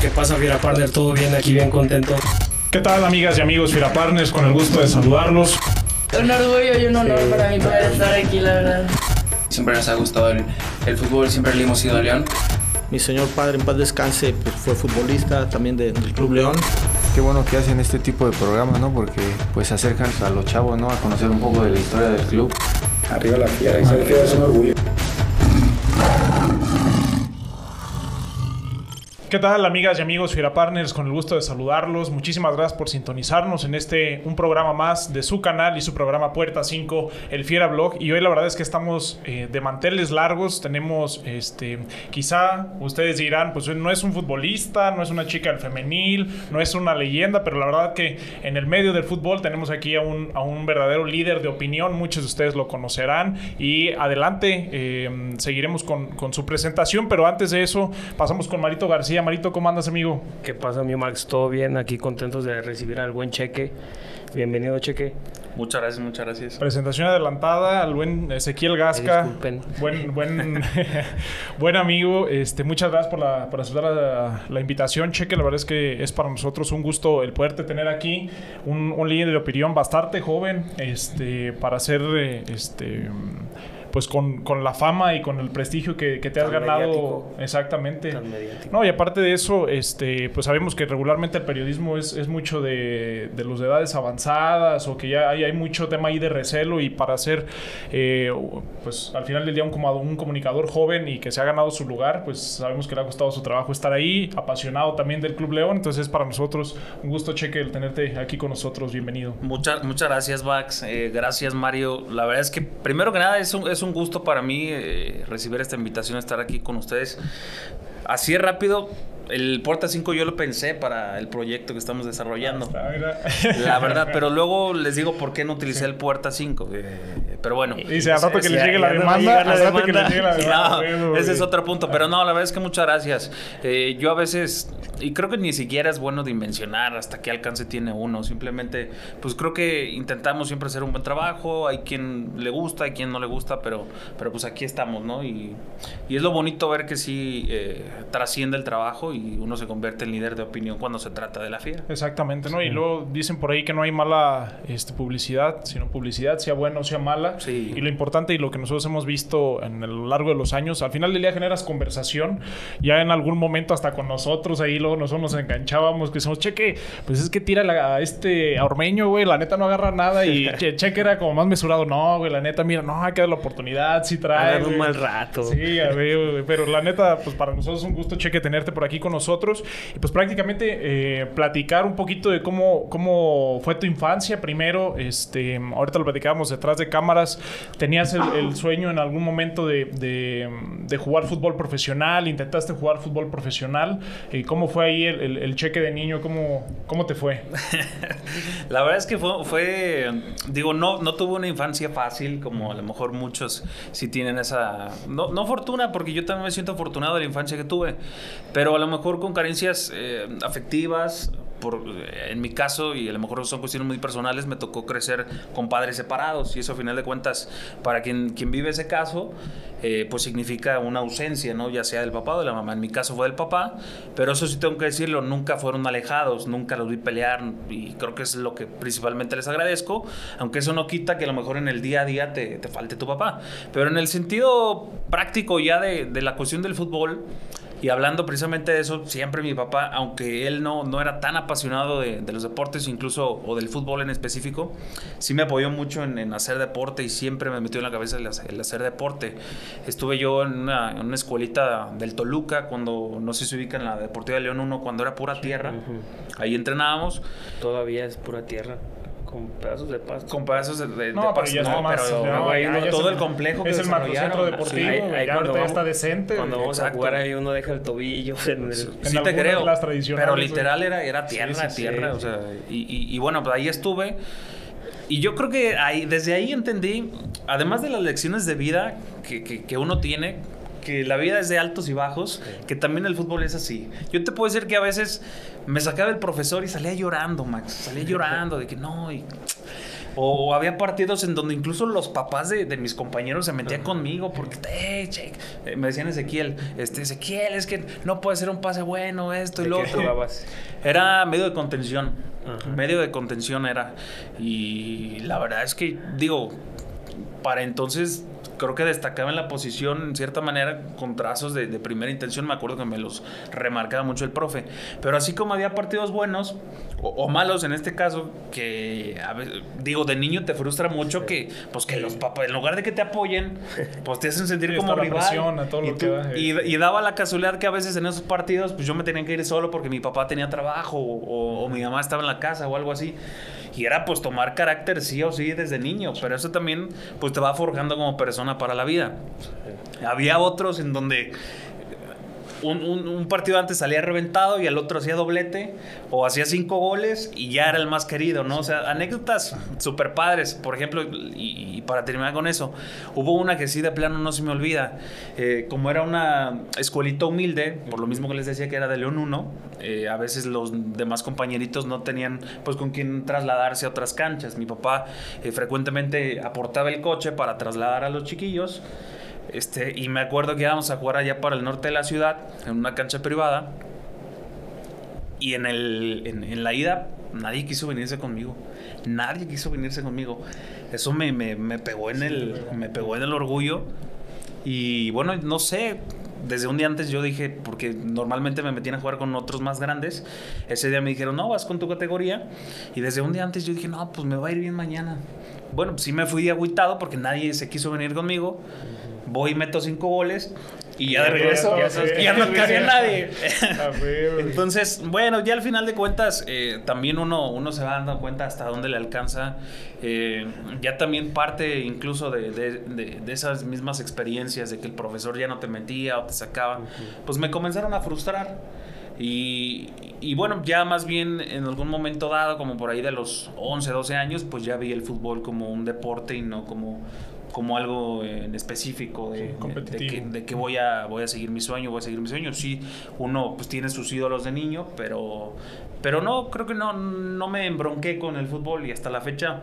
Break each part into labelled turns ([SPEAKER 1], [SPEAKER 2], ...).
[SPEAKER 1] ¿Qué pasa, Fiera Partner? ¿Todo bien? Aquí bien contento.
[SPEAKER 2] ¿Qué tal, amigas y amigos Fiera Partners? Con el gusto de saludarlos.
[SPEAKER 3] Un orgullo y un honor para mí poder estar aquí, la verdad.
[SPEAKER 4] Siempre nos ha gustado el, el fútbol, siempre le hemos ido a León.
[SPEAKER 5] Mi señor padre, en paz descanse, pues, fue futbolista también de- del Club León.
[SPEAKER 6] Qué bueno que hacen este tipo de programas, ¿no? Porque pues acercan a los chavos, ¿no? A conocer un poco de la historia del club.
[SPEAKER 7] Arriba la fiera, y ser fiera es un orgullo.
[SPEAKER 2] ¿Qué tal, amigas y amigos Fiera Partners? Con el gusto de saludarlos. Muchísimas gracias por sintonizarnos en este, un programa más de su canal y su programa Puerta 5, el Fiera Blog. Y hoy la verdad es que estamos eh, de manteles largos. Tenemos, este, quizá ustedes dirán, pues no es un futbolista, no es una chica del femenil, no es una leyenda, pero la verdad que en el medio del fútbol tenemos aquí a un, a un verdadero líder de opinión. Muchos de ustedes lo conocerán. Y adelante, eh, seguiremos con, con su presentación, pero antes de eso, pasamos con Marito García. Marito, ¿cómo andas, amigo?
[SPEAKER 1] ¿Qué pasa, mi Max? ¿Todo bien? Aquí contentos de recibir al buen Cheque. Bienvenido, Cheque.
[SPEAKER 4] Muchas gracias, muchas gracias.
[SPEAKER 2] Presentación adelantada al buen Ezequiel Gasca.
[SPEAKER 1] Disculpen.
[SPEAKER 2] Buen, buen, buen amigo. Este, muchas gracias por, la, por aceptar la, la invitación, Cheque. La verdad es que es para nosotros un gusto el poderte tener aquí. Un, un líder de opinión bastante joven este, para ser eh, este, pues con, con la fama y con el prestigio que, que te has ganado.
[SPEAKER 1] mediático.
[SPEAKER 2] Exactamente.
[SPEAKER 1] Tan.
[SPEAKER 2] No, y aparte de eso, este, pues sabemos que regularmente el periodismo es, es mucho de, de los de edades avanzadas o que ya hay, hay mucho tema ahí de recelo y para ser, eh, pues al final del día un, como un comunicador joven y que se ha ganado su lugar, pues sabemos que le ha costado su trabajo estar ahí, apasionado también del Club León, entonces es para nosotros un gusto, Cheque, el tenerte aquí con nosotros, bienvenido.
[SPEAKER 8] Muchas, muchas gracias, Max. Eh, gracias, Mario. La verdad es que, primero que nada, es un, es un gusto para mí eh, recibir esta invitación a estar aquí con ustedes. Así es rápido. El Puerta 5 yo lo pensé para el proyecto que estamos desarrollando.
[SPEAKER 2] Ah.
[SPEAKER 8] La verdad, pero luego les digo por qué no utilicé el Puerta 5. eh, pero bueno.
[SPEAKER 2] Dice, al rato que llegue la demanda, al que llegue la demanda.
[SPEAKER 8] No,
[SPEAKER 2] bueno,
[SPEAKER 8] ese es otro punto. Pero no, la verdad es que muchas gracias. Eh, yo a veces, y creo que ni siquiera es bueno dimensionar hasta qué alcance tiene uno. Simplemente, pues creo que intentamos siempre hacer un buen trabajo. Hay quien le gusta, hay quien no le gusta, pero, pero pues aquí estamos, ¿no? Y, y es lo bonito ver que sí eh, trasciende el trabajo y uno se convierte en líder de opinión cuando se trata de la fiera.
[SPEAKER 2] Exactamente, ¿no? Y luego dicen por ahí que no hay mala este, publicidad, sino publicidad, sea buena o sea mala.
[SPEAKER 8] Sí.
[SPEAKER 2] Y lo importante y lo que nosotros hemos visto en el largo de los años, al final del día generas conversación. Ya en algún momento hasta con nosotros, ahí luego nosotros nos enganchábamos, que decimos, cheque, pues es que tira la- a este a Ormeño, güey, la neta no agarra nada. Y che- cheque era como más mesurado, no, güey, la neta, mira, no, hay que dar la oportunidad, sí trae.
[SPEAKER 1] Un
[SPEAKER 2] güey".
[SPEAKER 1] mal rato.
[SPEAKER 2] Sí, a ver, güey, pero la neta, pues para nosotros es un gusto, Cheque, tenerte por aquí con nosotros. Y pues prácticamente eh, platicar un poquito de cómo, cómo fue tu infancia primero. Este, ahorita lo platicábamos detrás de cámaras. ¿Tenías el, el sueño en algún momento de, de- de jugar fútbol profesional? ¿Intentaste jugar fútbol profesional? Eh, ¿Cómo fue ahí el, el- el cheque de niño? ¿Cómo, cómo te fue?
[SPEAKER 8] La verdad es que fue, fue, digo, no, no tuve una infancia fácil, como a lo mejor muchos sí tienen esa, no, no fortuna, porque yo también me siento afortunado de la infancia que tuve, pero a lo mejor con carencias eh, afectivas, por, eh, en mi caso, y a lo mejor son cuestiones muy personales, me tocó crecer con padres separados, y eso a final de cuentas, para quien, quien vive ese caso, eh, pues significa una ausencia, ¿no? Ya sea del papá o de la mamá. En mi caso fue del papá, pero eso sí tengo que decirlo, nunca fueron alejados, nunca los vi pelear y creo que es lo que principalmente les agradezco, aunque eso no quita que a lo mejor en el día a día te, te falte tu papá. Pero en el sentido práctico ya de, de la cuestión del fútbol, y hablando precisamente de eso, siempre mi papá, aunque él no, no era tan apasionado de, de los deportes, incluso, o del fútbol en específico, sí me apoyó mucho en, en hacer deporte y siempre me metió en la cabeza el, hacer- el hacer deporte. Estuve yo en una, en una escuelita del Toluca, cuando, no sé si se ubica en la Deportiva de León 1, cuando era pura tierra. Ahí entrenábamos
[SPEAKER 1] Todavía es pura tierra, con pedazos de pasto.
[SPEAKER 8] con pedazos de, de,
[SPEAKER 2] No,
[SPEAKER 8] de
[SPEAKER 2] pero
[SPEAKER 8] pasto.
[SPEAKER 2] ya está
[SPEAKER 8] No,
[SPEAKER 2] más.
[SPEAKER 8] pero,
[SPEAKER 2] no,
[SPEAKER 8] güey,
[SPEAKER 2] ya-
[SPEAKER 8] no,
[SPEAKER 2] ya
[SPEAKER 8] todo el complejo que
[SPEAKER 2] Es el macrocentro deportivo.
[SPEAKER 8] Sí,
[SPEAKER 1] Ahí-
[SPEAKER 2] güey,
[SPEAKER 1] ahí
[SPEAKER 2] ya
[SPEAKER 1] cuando vamos-
[SPEAKER 2] está decente.
[SPEAKER 1] Cuando vamos a jugar ahí uno deja el tobillo en el...
[SPEAKER 2] En
[SPEAKER 8] Sí te creo.
[SPEAKER 2] las
[SPEAKER 8] pero literal era, era tierra,
[SPEAKER 2] Sí, sí, sí,
[SPEAKER 8] tierra.
[SPEAKER 1] sí.
[SPEAKER 8] o sea, y, y- y bueno, pues ahí estuve. Y yo creo que ahí, desde ahí entendí, además de las lecciones de vida que, que- que uno tiene, que la vida es de altos y bajos, que también el fútbol es así. Yo te puedo decir que a veces me sacaba el profesor y salía llorando, Max. Salía llorando de que no, y... O, había partidos en donde incluso los papás de, de mis compañeros se metían conmigo porque, "Eh, che", me decían Ezequiel, este, Ezequiel, es que no puede ser un pase bueno, esto y
[SPEAKER 1] ¿De
[SPEAKER 8] lo otro.
[SPEAKER 1] jugabas?
[SPEAKER 8] Era medio de contención. Medio de contención era. Y la verdad es que, digo, para entonces creo que destacaba en la posición en cierta manera con trazos de, de primera intención. Me acuerdo que me los remarcaba mucho el profe. Pero así como había partidos buenos o, o malos en este caso, que a veces- digo, de niño te frustra mucho que, pues que los papás, en lugar de que te apoyen, pues te hacen sentir
[SPEAKER 2] Sí,
[SPEAKER 8] como
[SPEAKER 2] la
[SPEAKER 8] rival.
[SPEAKER 2] presión a todo lo
[SPEAKER 8] y,
[SPEAKER 2] que
[SPEAKER 8] tú-
[SPEAKER 2] da, eh.
[SPEAKER 8] y- y daba la casualidad que a veces en esos partidos, pues yo me tenía que ir solo porque mi papá tenía trabajo o, o mi mamá estaba en la casa o algo así. Y era pues tomar carácter sí o sí desde niño, pero eso también pues te va forjando como persona para la vida. Había otros en donde un, un- partido antes salía reventado y el otro hacía doblete o hacía cinco goles y ya era el más querido, ¿no? O sea, anécdotas super padres, por ejemplo, y, y para terminar con eso, hubo una que sí de plano no se me olvida, Eh, como era una escuelita humilde, por lo mismo que les decía que era de León 1, eh, a veces los demás compañeritos no tenían pues con quién trasladarse a otras canchas. Mi papá eh, frecuentemente aportaba el coche para trasladar a los chiquillos. Este, y me acuerdo que íbamos a jugar allá para el norte de la ciudad, en una cancha privada. Y en, el, en, en la ida, nadie quiso venirse conmigo. Nadie quiso venirse conmigo. Eso me, me, me pegó en el, me pegó en el orgullo. Y bueno, no sé, desde un día antes yo dije, porque normalmente me metían a jugar con otros más grandes, ese día me dijeron, no, vas con tu categoría. Y desde un día antes yo dije, no, pues me va a ir bien mañana. Bueno, pues sí me fui agüitado porque nadie se quiso venir conmigo. Voy y meto cinco goles y ya de regreso
[SPEAKER 2] ya,
[SPEAKER 8] ya,
[SPEAKER 2] ya,
[SPEAKER 8] no cabía nadie. Entonces, bueno, ya al final de cuentas, eh, también uno, uno se va dando cuenta hasta dónde le alcanza. Eh, ya también parte incluso de, de- de- de esas mismas experiencias, de que el profesor ya no te metía o te sacaba, pues me comenzaron a frustrar. Y, y bueno, ya más bien en algún momento dado, como por ahí de los 11, 12 años, pues ya vi el fútbol como un deporte y no como, como algo en específico de,
[SPEAKER 2] Sí,
[SPEAKER 8] de- que, de que voy a, voy a seguir mi sueño, voy a seguir mi sueño. Sí, uno pues tiene sus ídolos de niño, pero, pero no, creo que no, no me embronqué con el fútbol y hasta la fecha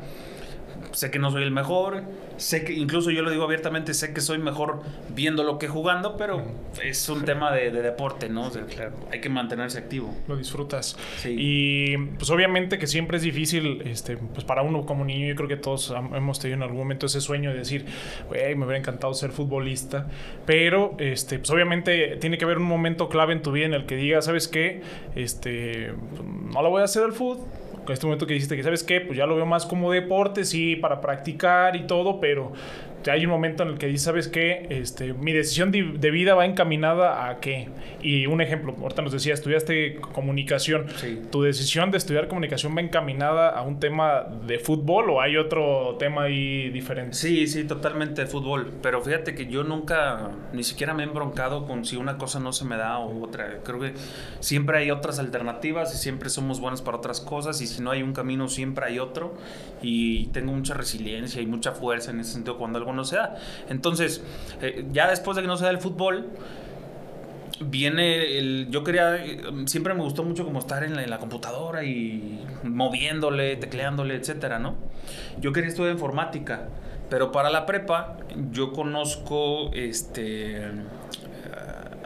[SPEAKER 8] sé que no soy el mejor, sé que incluso yo lo digo abiertamente, sé que soy mejor viéndolo que jugando, pero es un tema de, de deporte, ¿no? O sea, Hay que mantenerse activo.
[SPEAKER 2] lo disfrutas.
[SPEAKER 8] Sí.
[SPEAKER 2] Y pues obviamente que siempre es difícil, este, pues para uno como niño, yo creo que todos hemos tenido en algún momento ese sueño de decir, güey, me hubiera encantado ser futbolista. Pero, este, pues obviamente tiene que haber un momento clave en tu vida en el que digas, ¿sabes qué? Este, no lo voy a hacer al fútbol. Con este momento que dijiste que, ¿sabes qué? Pues ya lo veo más como deporte, sí, para practicar y todo, pero hay un momento en el que dices, ¿sabes qué? Este, mi decisión de, de vida va encaminada a qué. Y un ejemplo, ahorita nos decía, estudiaste comunicación.
[SPEAKER 8] Sí.
[SPEAKER 2] ¿Tu decisión de estudiar comunicación va encaminada a un tema de fútbol o hay otro tema ahí diferente?
[SPEAKER 8] Sí, sí, totalmente de fútbol. Pero fíjate que yo nunca, ni siquiera me he embroncado con si una cosa no se me da o otra. Creo que siempre hay otras alternativas y siempre somos buenos para otras cosas. Y si no hay un camino, siempre hay otro. Y tengo mucha resiliencia y mucha fuerza en ese sentido cuando algo no se da. Entonces, eh, ya después de que no se da el fútbol, viene el yo quería eh, siempre me gustó mucho como estar en la, en la computadora y moviéndole tecleándole etcétera no yo quería estudiar informática pero para la prepa yo conozco este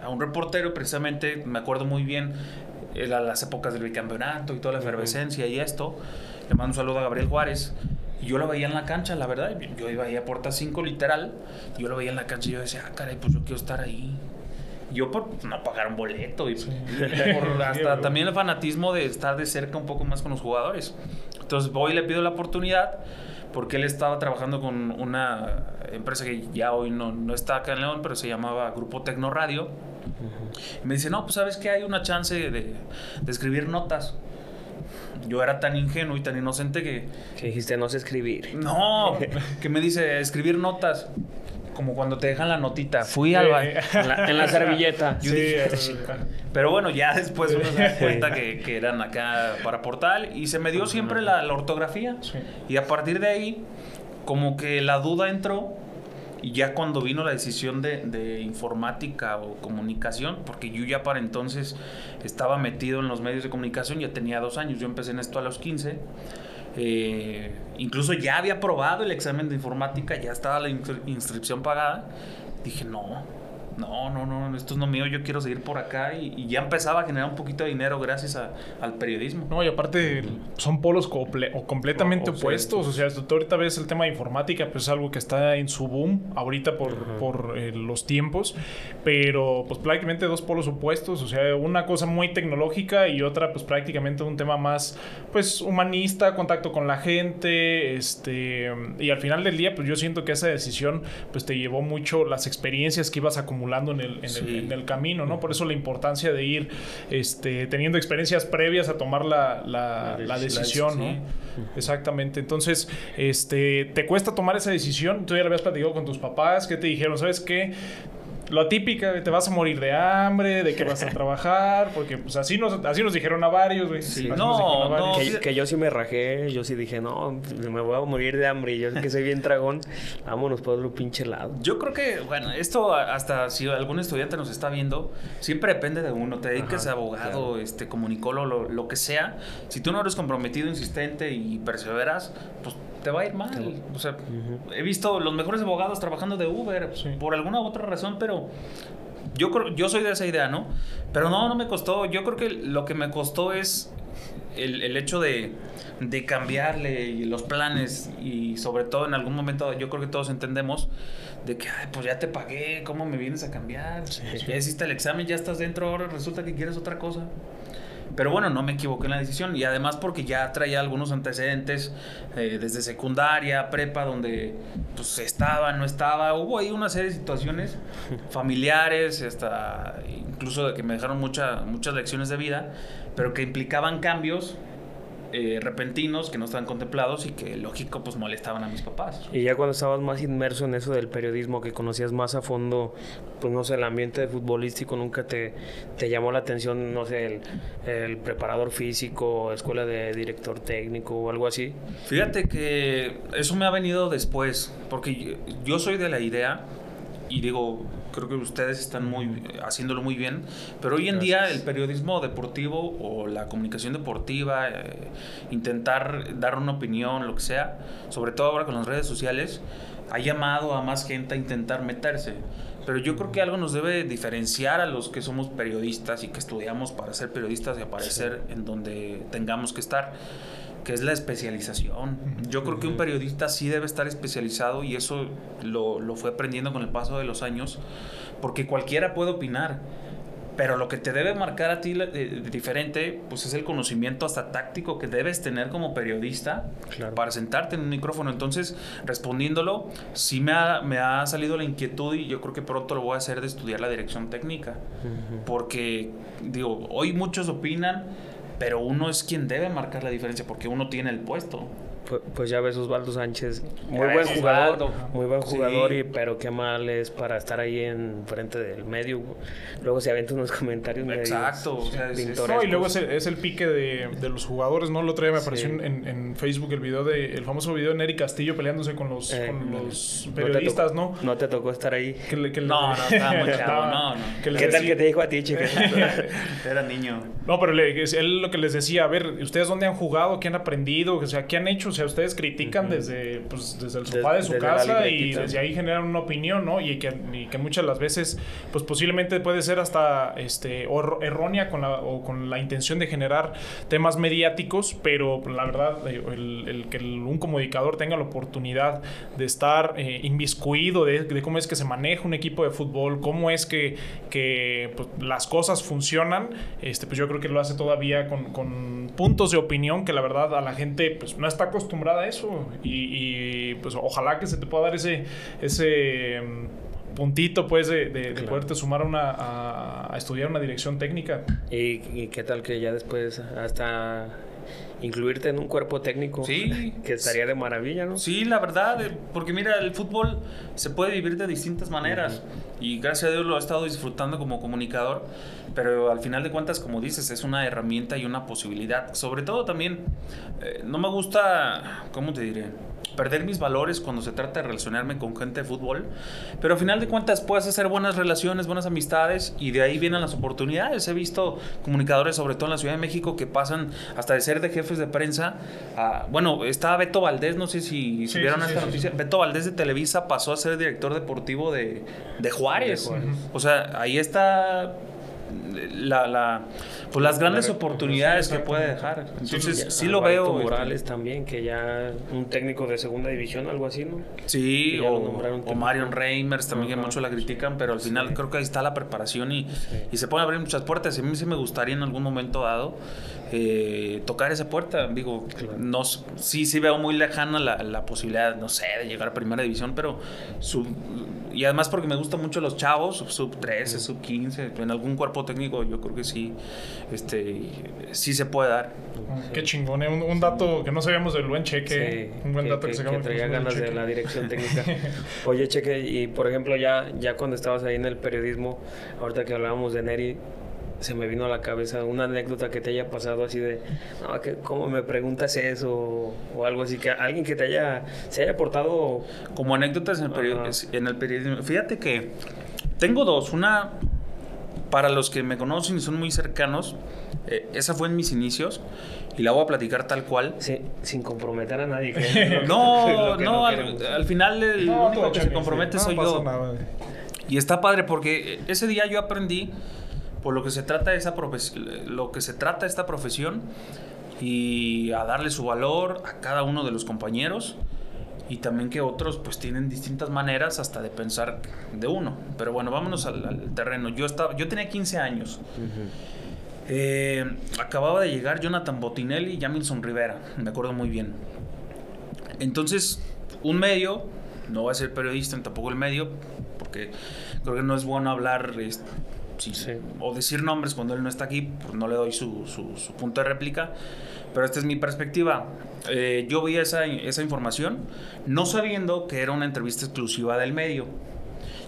[SPEAKER 8] a un reportero precisamente me acuerdo muy bien las épocas del bicampeonato y toda la efervescencia y esto. Le mando un saludo a Gabriel Juárez y yo lo veía en la cancha, la verdad. Yo iba ahí a puerta 5 literal. Yo lo veía en la cancha y yo decía, ah, caray, pues yo quiero estar ahí. Yo por no pagar un boleto y por hasta también el fanatismo de estar de cerca un poco más con los jugadores. Entonces voy y le pido la oportunidad porque él estaba trabajando con una empresa que ya hoy no, no está acá en León, pero se llamaba Grupo Tecno Radio. Y me dice, no, pues sabes que hay una chance de, de escribir notas. Yo era tan ingenuo y tan inocente que
[SPEAKER 1] Que dijiste, no sé escribir.
[SPEAKER 8] no, que me dice escribir notas. Como cuando te dejan la notita. Fui al ba-
[SPEAKER 2] Eh,
[SPEAKER 1] En la, en la servilleta.
[SPEAKER 2] sí,
[SPEAKER 8] dije, Pero bueno, ya después uno se da cuenta que, que eran acá para portal. Y se me dio siempre la, la ortografía.
[SPEAKER 2] Sí.
[SPEAKER 8] Y a partir de ahí, como que la duda entró. Y ya cuando vino la decisión de, informática o comunicación, porque yo ya para entonces estaba metido en los medios de comunicación, ya tenía dos años, yo empecé en esto a los 15, Eh, incluso ya había aprobado el examen de informática, ya estaba la inscri- inscripción pagada. Dije, no, no, no, no, esto es no mío, yo quiero seguir por acá. Y, y ya empezaba a generar un poquito de dinero gracias a- al periodismo.
[SPEAKER 2] No, y aparte son polos comple- o completamente
[SPEAKER 1] O-
[SPEAKER 2] opuestos. O sea, tú ahorita ves el tema de informática, pues es algo que está en su boom ahorita por, por eh, los tiempos. Pero pues prácticamente dos polos opuestos. O sea, una cosa muy tecnológica y otra pues prácticamente un tema más pues humanista, contacto con la gente. este Y al final del día pues yo siento que esa decisión pues te llevó mucho las experiencias que ibas acumulando en el, en el- en el camino, ¿no? Por eso la importancia de ir este, teniendo experiencias previas a tomar la, la- la
[SPEAKER 1] La dec-
[SPEAKER 2] decisión,
[SPEAKER 8] la-
[SPEAKER 2] ¿no?
[SPEAKER 8] sí.
[SPEAKER 2] Exactamente. Entonces, este, ¿te cuesta tomar esa decisión? Tú ya la habías platicado con tus papás, ¿qué te dijeron? ¿Sabes qué? Lo típica, te vas a morir de hambre, de que vas a trabajar, porque pues así nos, así nos dijeron a varios, güey.
[SPEAKER 8] No.
[SPEAKER 1] Que, yo sí me rajé, yo sí dije, no, me voy a morir de hambre. Y yo que soy bien dragón, vámonos por otro pinche lado.
[SPEAKER 8] Yo creo que, bueno, esto hasta si algún estudiante nos está viendo, siempre depende de uno. Te dediques a abogado, este, comunicólogo, lo, lo que sea. Si tú no eres comprometido, insistente y perseveras, pues te va a ir mal. O sea, he visto los mejores abogados trabajando de Uber
[SPEAKER 2] Sí.
[SPEAKER 8] por alguna u otra razón, pero yo creo, yo soy de esa idea, ¿no? Pero no, no me costó. Yo creo que lo que me costó es el, el hecho de, de cambiarle los planes y sobre todo en algún momento yo creo que todos entendemos de que, ay, pues ya te pagué, ¿cómo me vienes a cambiar? Ya hiciste el examen, ya estás dentro, ahora resulta que quieres otra cosa. Pero bueno, no me equivoqué en la decisión. Y además porque ya traía algunos antecedentes eh, desde secundaria, prepa, donde pues estaba, no estaba, hubo ahí una serie de situaciones familiares, hasta incluso de que me dejaron mucha, muchas lecciones de vida, pero que implicaban cambios eh, repentinos que no estaban contemplados y que lógico pues molestaban a mis papás.
[SPEAKER 1] Y ya cuando estabas más inmerso en eso del periodismo, que conocías más a fondo, pues no sé, el ambiente futbolístico, nunca te, te llamó la atención, no sé, el, el preparador físico, escuela de director técnico o algo así.
[SPEAKER 8] Fíjate que eso me ha venido después, porque yo, yo soy de la idea, y digo, creo que ustedes están muy haciéndolo muy bien, pero hoy en día el periodismo deportivo o la comunicación deportiva, eh, intentar dar una opinión, lo que sea, sobre todo ahora con las redes sociales, ha llamado a más gente a intentar meterse. Pero yo creo que algo nos debe diferenciar a los que somos periodistas y que estudiamos para ser periodistas y aparecer en donde tengamos que estar que es la especialización. Yo creo que un periodista sí debe estar especializado y eso lo, lo fue aprendiendo con el paso de los años, porque cualquiera puede opinar, pero lo que te debe marcar a ti eh, diferente, pues es el conocimiento hasta táctico que debes tener como periodista
[SPEAKER 1] Claro.
[SPEAKER 8] para sentarte en un micrófono. Entonces, respondiéndolo, sí me ha, me ha salido la inquietud y yo creo que pronto lo voy a hacer de estudiar la dirección técnica, porque, digo, hoy muchos opinan, pero uno es quien debe marcar la diferencia porque uno tiene el puesto.
[SPEAKER 1] Pues, pues ya ves Osvaldo Sánchez, muy buen jugador,
[SPEAKER 8] Osvaldo.
[SPEAKER 1] muy buen
[SPEAKER 8] Sí.
[SPEAKER 1] jugador, y, pero qué mal es para estar ahí en frente del medio. Luego se avienta unos comentarios medio
[SPEAKER 8] Exacto, o sea, es- es-
[SPEAKER 1] pintorescos.
[SPEAKER 2] No, y luego es el, es el pique de, de los jugadores, ¿no? El otro día me apareció
[SPEAKER 1] Sí.
[SPEAKER 2] en, en Facebook el video de el famoso video de Nery Castillo peleándose con los,
[SPEAKER 1] Eh,
[SPEAKER 2] con los
[SPEAKER 1] no
[SPEAKER 2] periodistas,
[SPEAKER 1] tocó-
[SPEAKER 2] ¿no?
[SPEAKER 1] No te tocó estar ahí.
[SPEAKER 2] Que le- que le-
[SPEAKER 8] No, no, estaba muy chavo, no, no.
[SPEAKER 1] ¿Qué tal que te dijo a ti, chica?
[SPEAKER 8] Era niño.
[SPEAKER 2] No, pero le- él lo que les decía, a ver, ¿ustedes dónde han jugado? ¿Qué han aprendido? O sea, ¿qué han hecho? O sea, ustedes critican desde, pues, desde el sofá
[SPEAKER 1] Des-
[SPEAKER 2] de su
[SPEAKER 1] desde
[SPEAKER 2] casa y desde ahí generan una opinión, ¿no? Y que, y que muchas de las veces, pues posiblemente puede ser hasta este, o- errónea con la, o con la intención de generar temas mediáticos, pero la verdad, eh, el, el que el- un comunicador tenga la oportunidad de estar eh, inmiscuido de, de cómo es que se maneja un equipo de fútbol, cómo es que, que pues, las cosas funcionan, este, pues yo creo que lo hace todavía con, con puntos de opinión que la verdad a la gente pues, no está acostumbrada a eso. Y, y, pues ojalá que se te pueda dar ese, ese mm, puntito pues de, de- de poderte sumar a, una, a, a estudiar una dirección técnica.
[SPEAKER 1] ¿Y, y qué tal que ya después hasta incluirte en un cuerpo técnico?
[SPEAKER 8] Sí.
[SPEAKER 1] Que estaría de maravilla, ¿no?
[SPEAKER 8] Sí, la verdad, eh, porque mira, el fútbol se puede vivir de distintas maneras. Y gracias a Dios lo he estado disfrutando como comunicador, pero al final de cuentas, como dices, es una herramienta y una posibilidad. Sobre todo también, eh, no me gusta, ¿cómo te diré? perder mis valores cuando se trata de relacionarme con gente de fútbol, pero al final de cuentas puedes hacer buenas relaciones, buenas amistades y de ahí vienen las oportunidades. He visto comunicadores, sobre todo en la Ciudad de México, que pasan hasta de ser de jefes de prensa a, bueno, estaba Beto Valdés, no sé si,
[SPEAKER 2] Sí,
[SPEAKER 8] vieron
[SPEAKER 2] sí,
[SPEAKER 8] esta
[SPEAKER 2] sí,
[SPEAKER 8] noticia, Beto Valdés de Televisa pasó a ser director deportivo de, de Juárez.
[SPEAKER 1] De Juárez.
[SPEAKER 8] O sea, ahí está la, la pues las grandes
[SPEAKER 1] La-
[SPEAKER 8] oportunidades que puede dejar. Entonces,
[SPEAKER 1] Ya,
[SPEAKER 8] sí, lo veo. este,
[SPEAKER 1] Morales también, que ya un técnico de segunda división, algo así, ¿no?
[SPEAKER 8] Sí, o, o. Marion Reimers también, que
[SPEAKER 1] Ajá.
[SPEAKER 8] mucho la critican, pero al final creo que ahí está la preparación y, y se pueden abrir muchas puertas. A mí sí me gustaría en algún momento dado eh, tocar esa puerta. Digo, no, s- sí, sí veo muy lejana la, la posibilidad, no sé, de llegar a primera división, pero sub, y además porque me gustan mucho los chavos, sub 13, sub 15, en algún cuerpo técnico yo creo que sí, este, sí se puede dar.
[SPEAKER 2] Qué chingón, ¿eh? un, un dato que no sabíamos del buen cheque.
[SPEAKER 1] Sí,
[SPEAKER 2] un buen
[SPEAKER 1] que-
[SPEAKER 2] dato que,
[SPEAKER 1] que,
[SPEAKER 2] sacamos
[SPEAKER 1] que ganas de la dirección técnica. Oye, Cheque, y por ejemplo, ya, ya cuando estabas ahí en el periodismo, ahorita que hablábamos de Neri, se me vino a la cabeza una anécdota que te haya pasado así de, no, que, ¿cómo me preguntas eso? O algo así, que alguien que te haya, se haya portado...
[SPEAKER 8] Como anécdotas en el, periodismo, en el periodismo. Fíjate que tengo dos. Una, para los que me conocen y son muy cercanos, eh, esa fue en mis inicios y la voy a platicar tal cual.
[SPEAKER 1] sí, sin comprometer a nadie. que-
[SPEAKER 8] No,
[SPEAKER 1] que
[SPEAKER 8] no, al,
[SPEAKER 1] queremos.
[SPEAKER 8] al final el
[SPEAKER 2] No,
[SPEAKER 8] único que se compromete
[SPEAKER 2] sí.
[SPEAKER 8] soy
[SPEAKER 2] no
[SPEAKER 8] yo.
[SPEAKER 2] nada.
[SPEAKER 8] Y está padre porque ese día yo aprendí por lo que se trata esa lo que se trata esta profesión y a darle su valor a cada uno de los compañeros y también que otros pues tienen distintas maneras hasta de pensar de uno. Pero bueno, vámonos al, al terreno. Yo estaba yo tenía 15 años. Eh, acababa de llegar Jonathan Botinelli y Jamilson Rivera, me acuerdo muy bien. Entonces, un medio, no voy a ser periodista, tampoco el medio, porque creo que no es bueno hablar este, sí,
[SPEAKER 1] Sí.
[SPEAKER 8] o decir nombres cuando él no está aquí, pues no le doy su, su- su punto de réplica. Pero esta es mi perspectiva. Eh, yo vi esa, esa información no sabiendo que era una entrevista exclusiva del medio.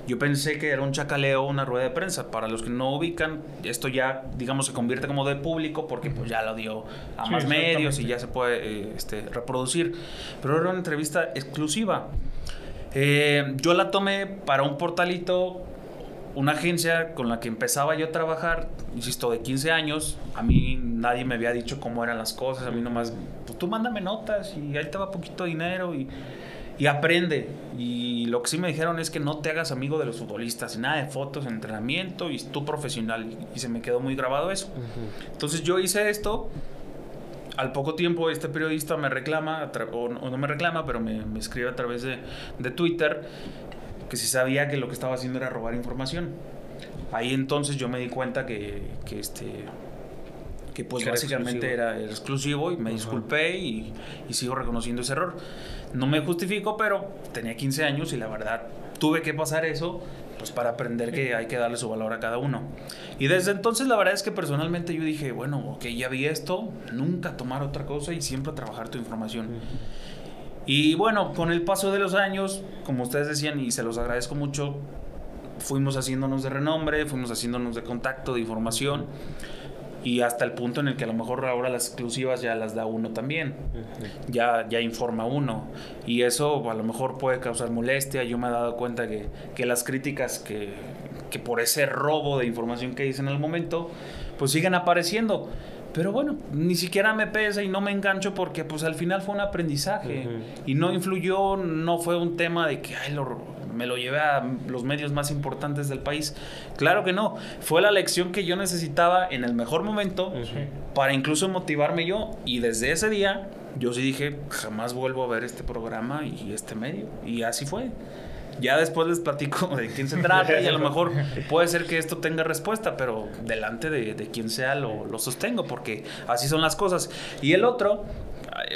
[SPEAKER 8] Yo pensé que era un chacaleo, una rueda de prensa. Para los que no ubican, esto ya, digamos, se convierte como de público porque pues ya lo dio a
[SPEAKER 2] Sí,
[SPEAKER 8] más medios y ya se puede eh, este, reproducir. Pero era una entrevista exclusiva. Eh, yo la tomé para un portalito, una agencia con la que empezaba yo a trabajar, insisto, de 15 años. A mí nadie me había dicho cómo eran las cosas. A mí nomás, pues tú mándame notas y ahí te va poquito dinero y, y aprende. Y lo que sí me dijeron es que no te hagas amigo de los futbolistas, nada de fotos, entrenamiento y tú profesional. Y, se me quedó muy grabado eso. Entonces yo hice esto. Al poco tiempo este periodista me reclama, o no me reclama, pero me, me escribe a través de, de Twitter que si sabía que lo que estaba haciendo era robar información. Ahí entonces yo me di cuenta que, que este que pues
[SPEAKER 1] era
[SPEAKER 8] básicamente
[SPEAKER 1] exclusivo.
[SPEAKER 8] era, era exclusivo y me disculpé y, y sigo reconociendo ese error. No me justifico, pero tenía 15 años y la verdad tuve que pasar eso pues para aprender que hay que darle su valor a cada uno. Y desde entonces la verdad es que personalmente yo dije, bueno, ok, ya vi esto, nunca tomar otra cosa y siempre trabajar tu información. Y bueno, con el paso de los años, como ustedes decían, y se los agradezco mucho, fuimos haciéndonos de renombre, fuimos haciéndonos de contacto, de información, y hasta el punto en el que a lo mejor ahora las exclusivas ya las da uno también, ya, ya informa uno, y eso a lo mejor puede causar molestia, yo me he dado cuenta que, que las críticas que, que por ese robo de información que hice en el momento, pues siguen apareciendo. Pero bueno, ni siquiera me pesa y no me engancho porque pues al final fue un aprendizaje. Y no influyó, no fue un tema de que ay, lo- me lo llevé a los medios más importantes del país. Claro que no, fue la lección que yo necesitaba en el mejor momento para incluso motivarme yo. Y desde ese día yo sí dije, jamás vuelvo a ver este programa y este medio y así fue. Ya después les platico de quién se trata y a lo mejor puede ser que esto tenga respuesta, pero delante de, de quien sea lo, lo sostengo, porque así son las cosas. Y el otro,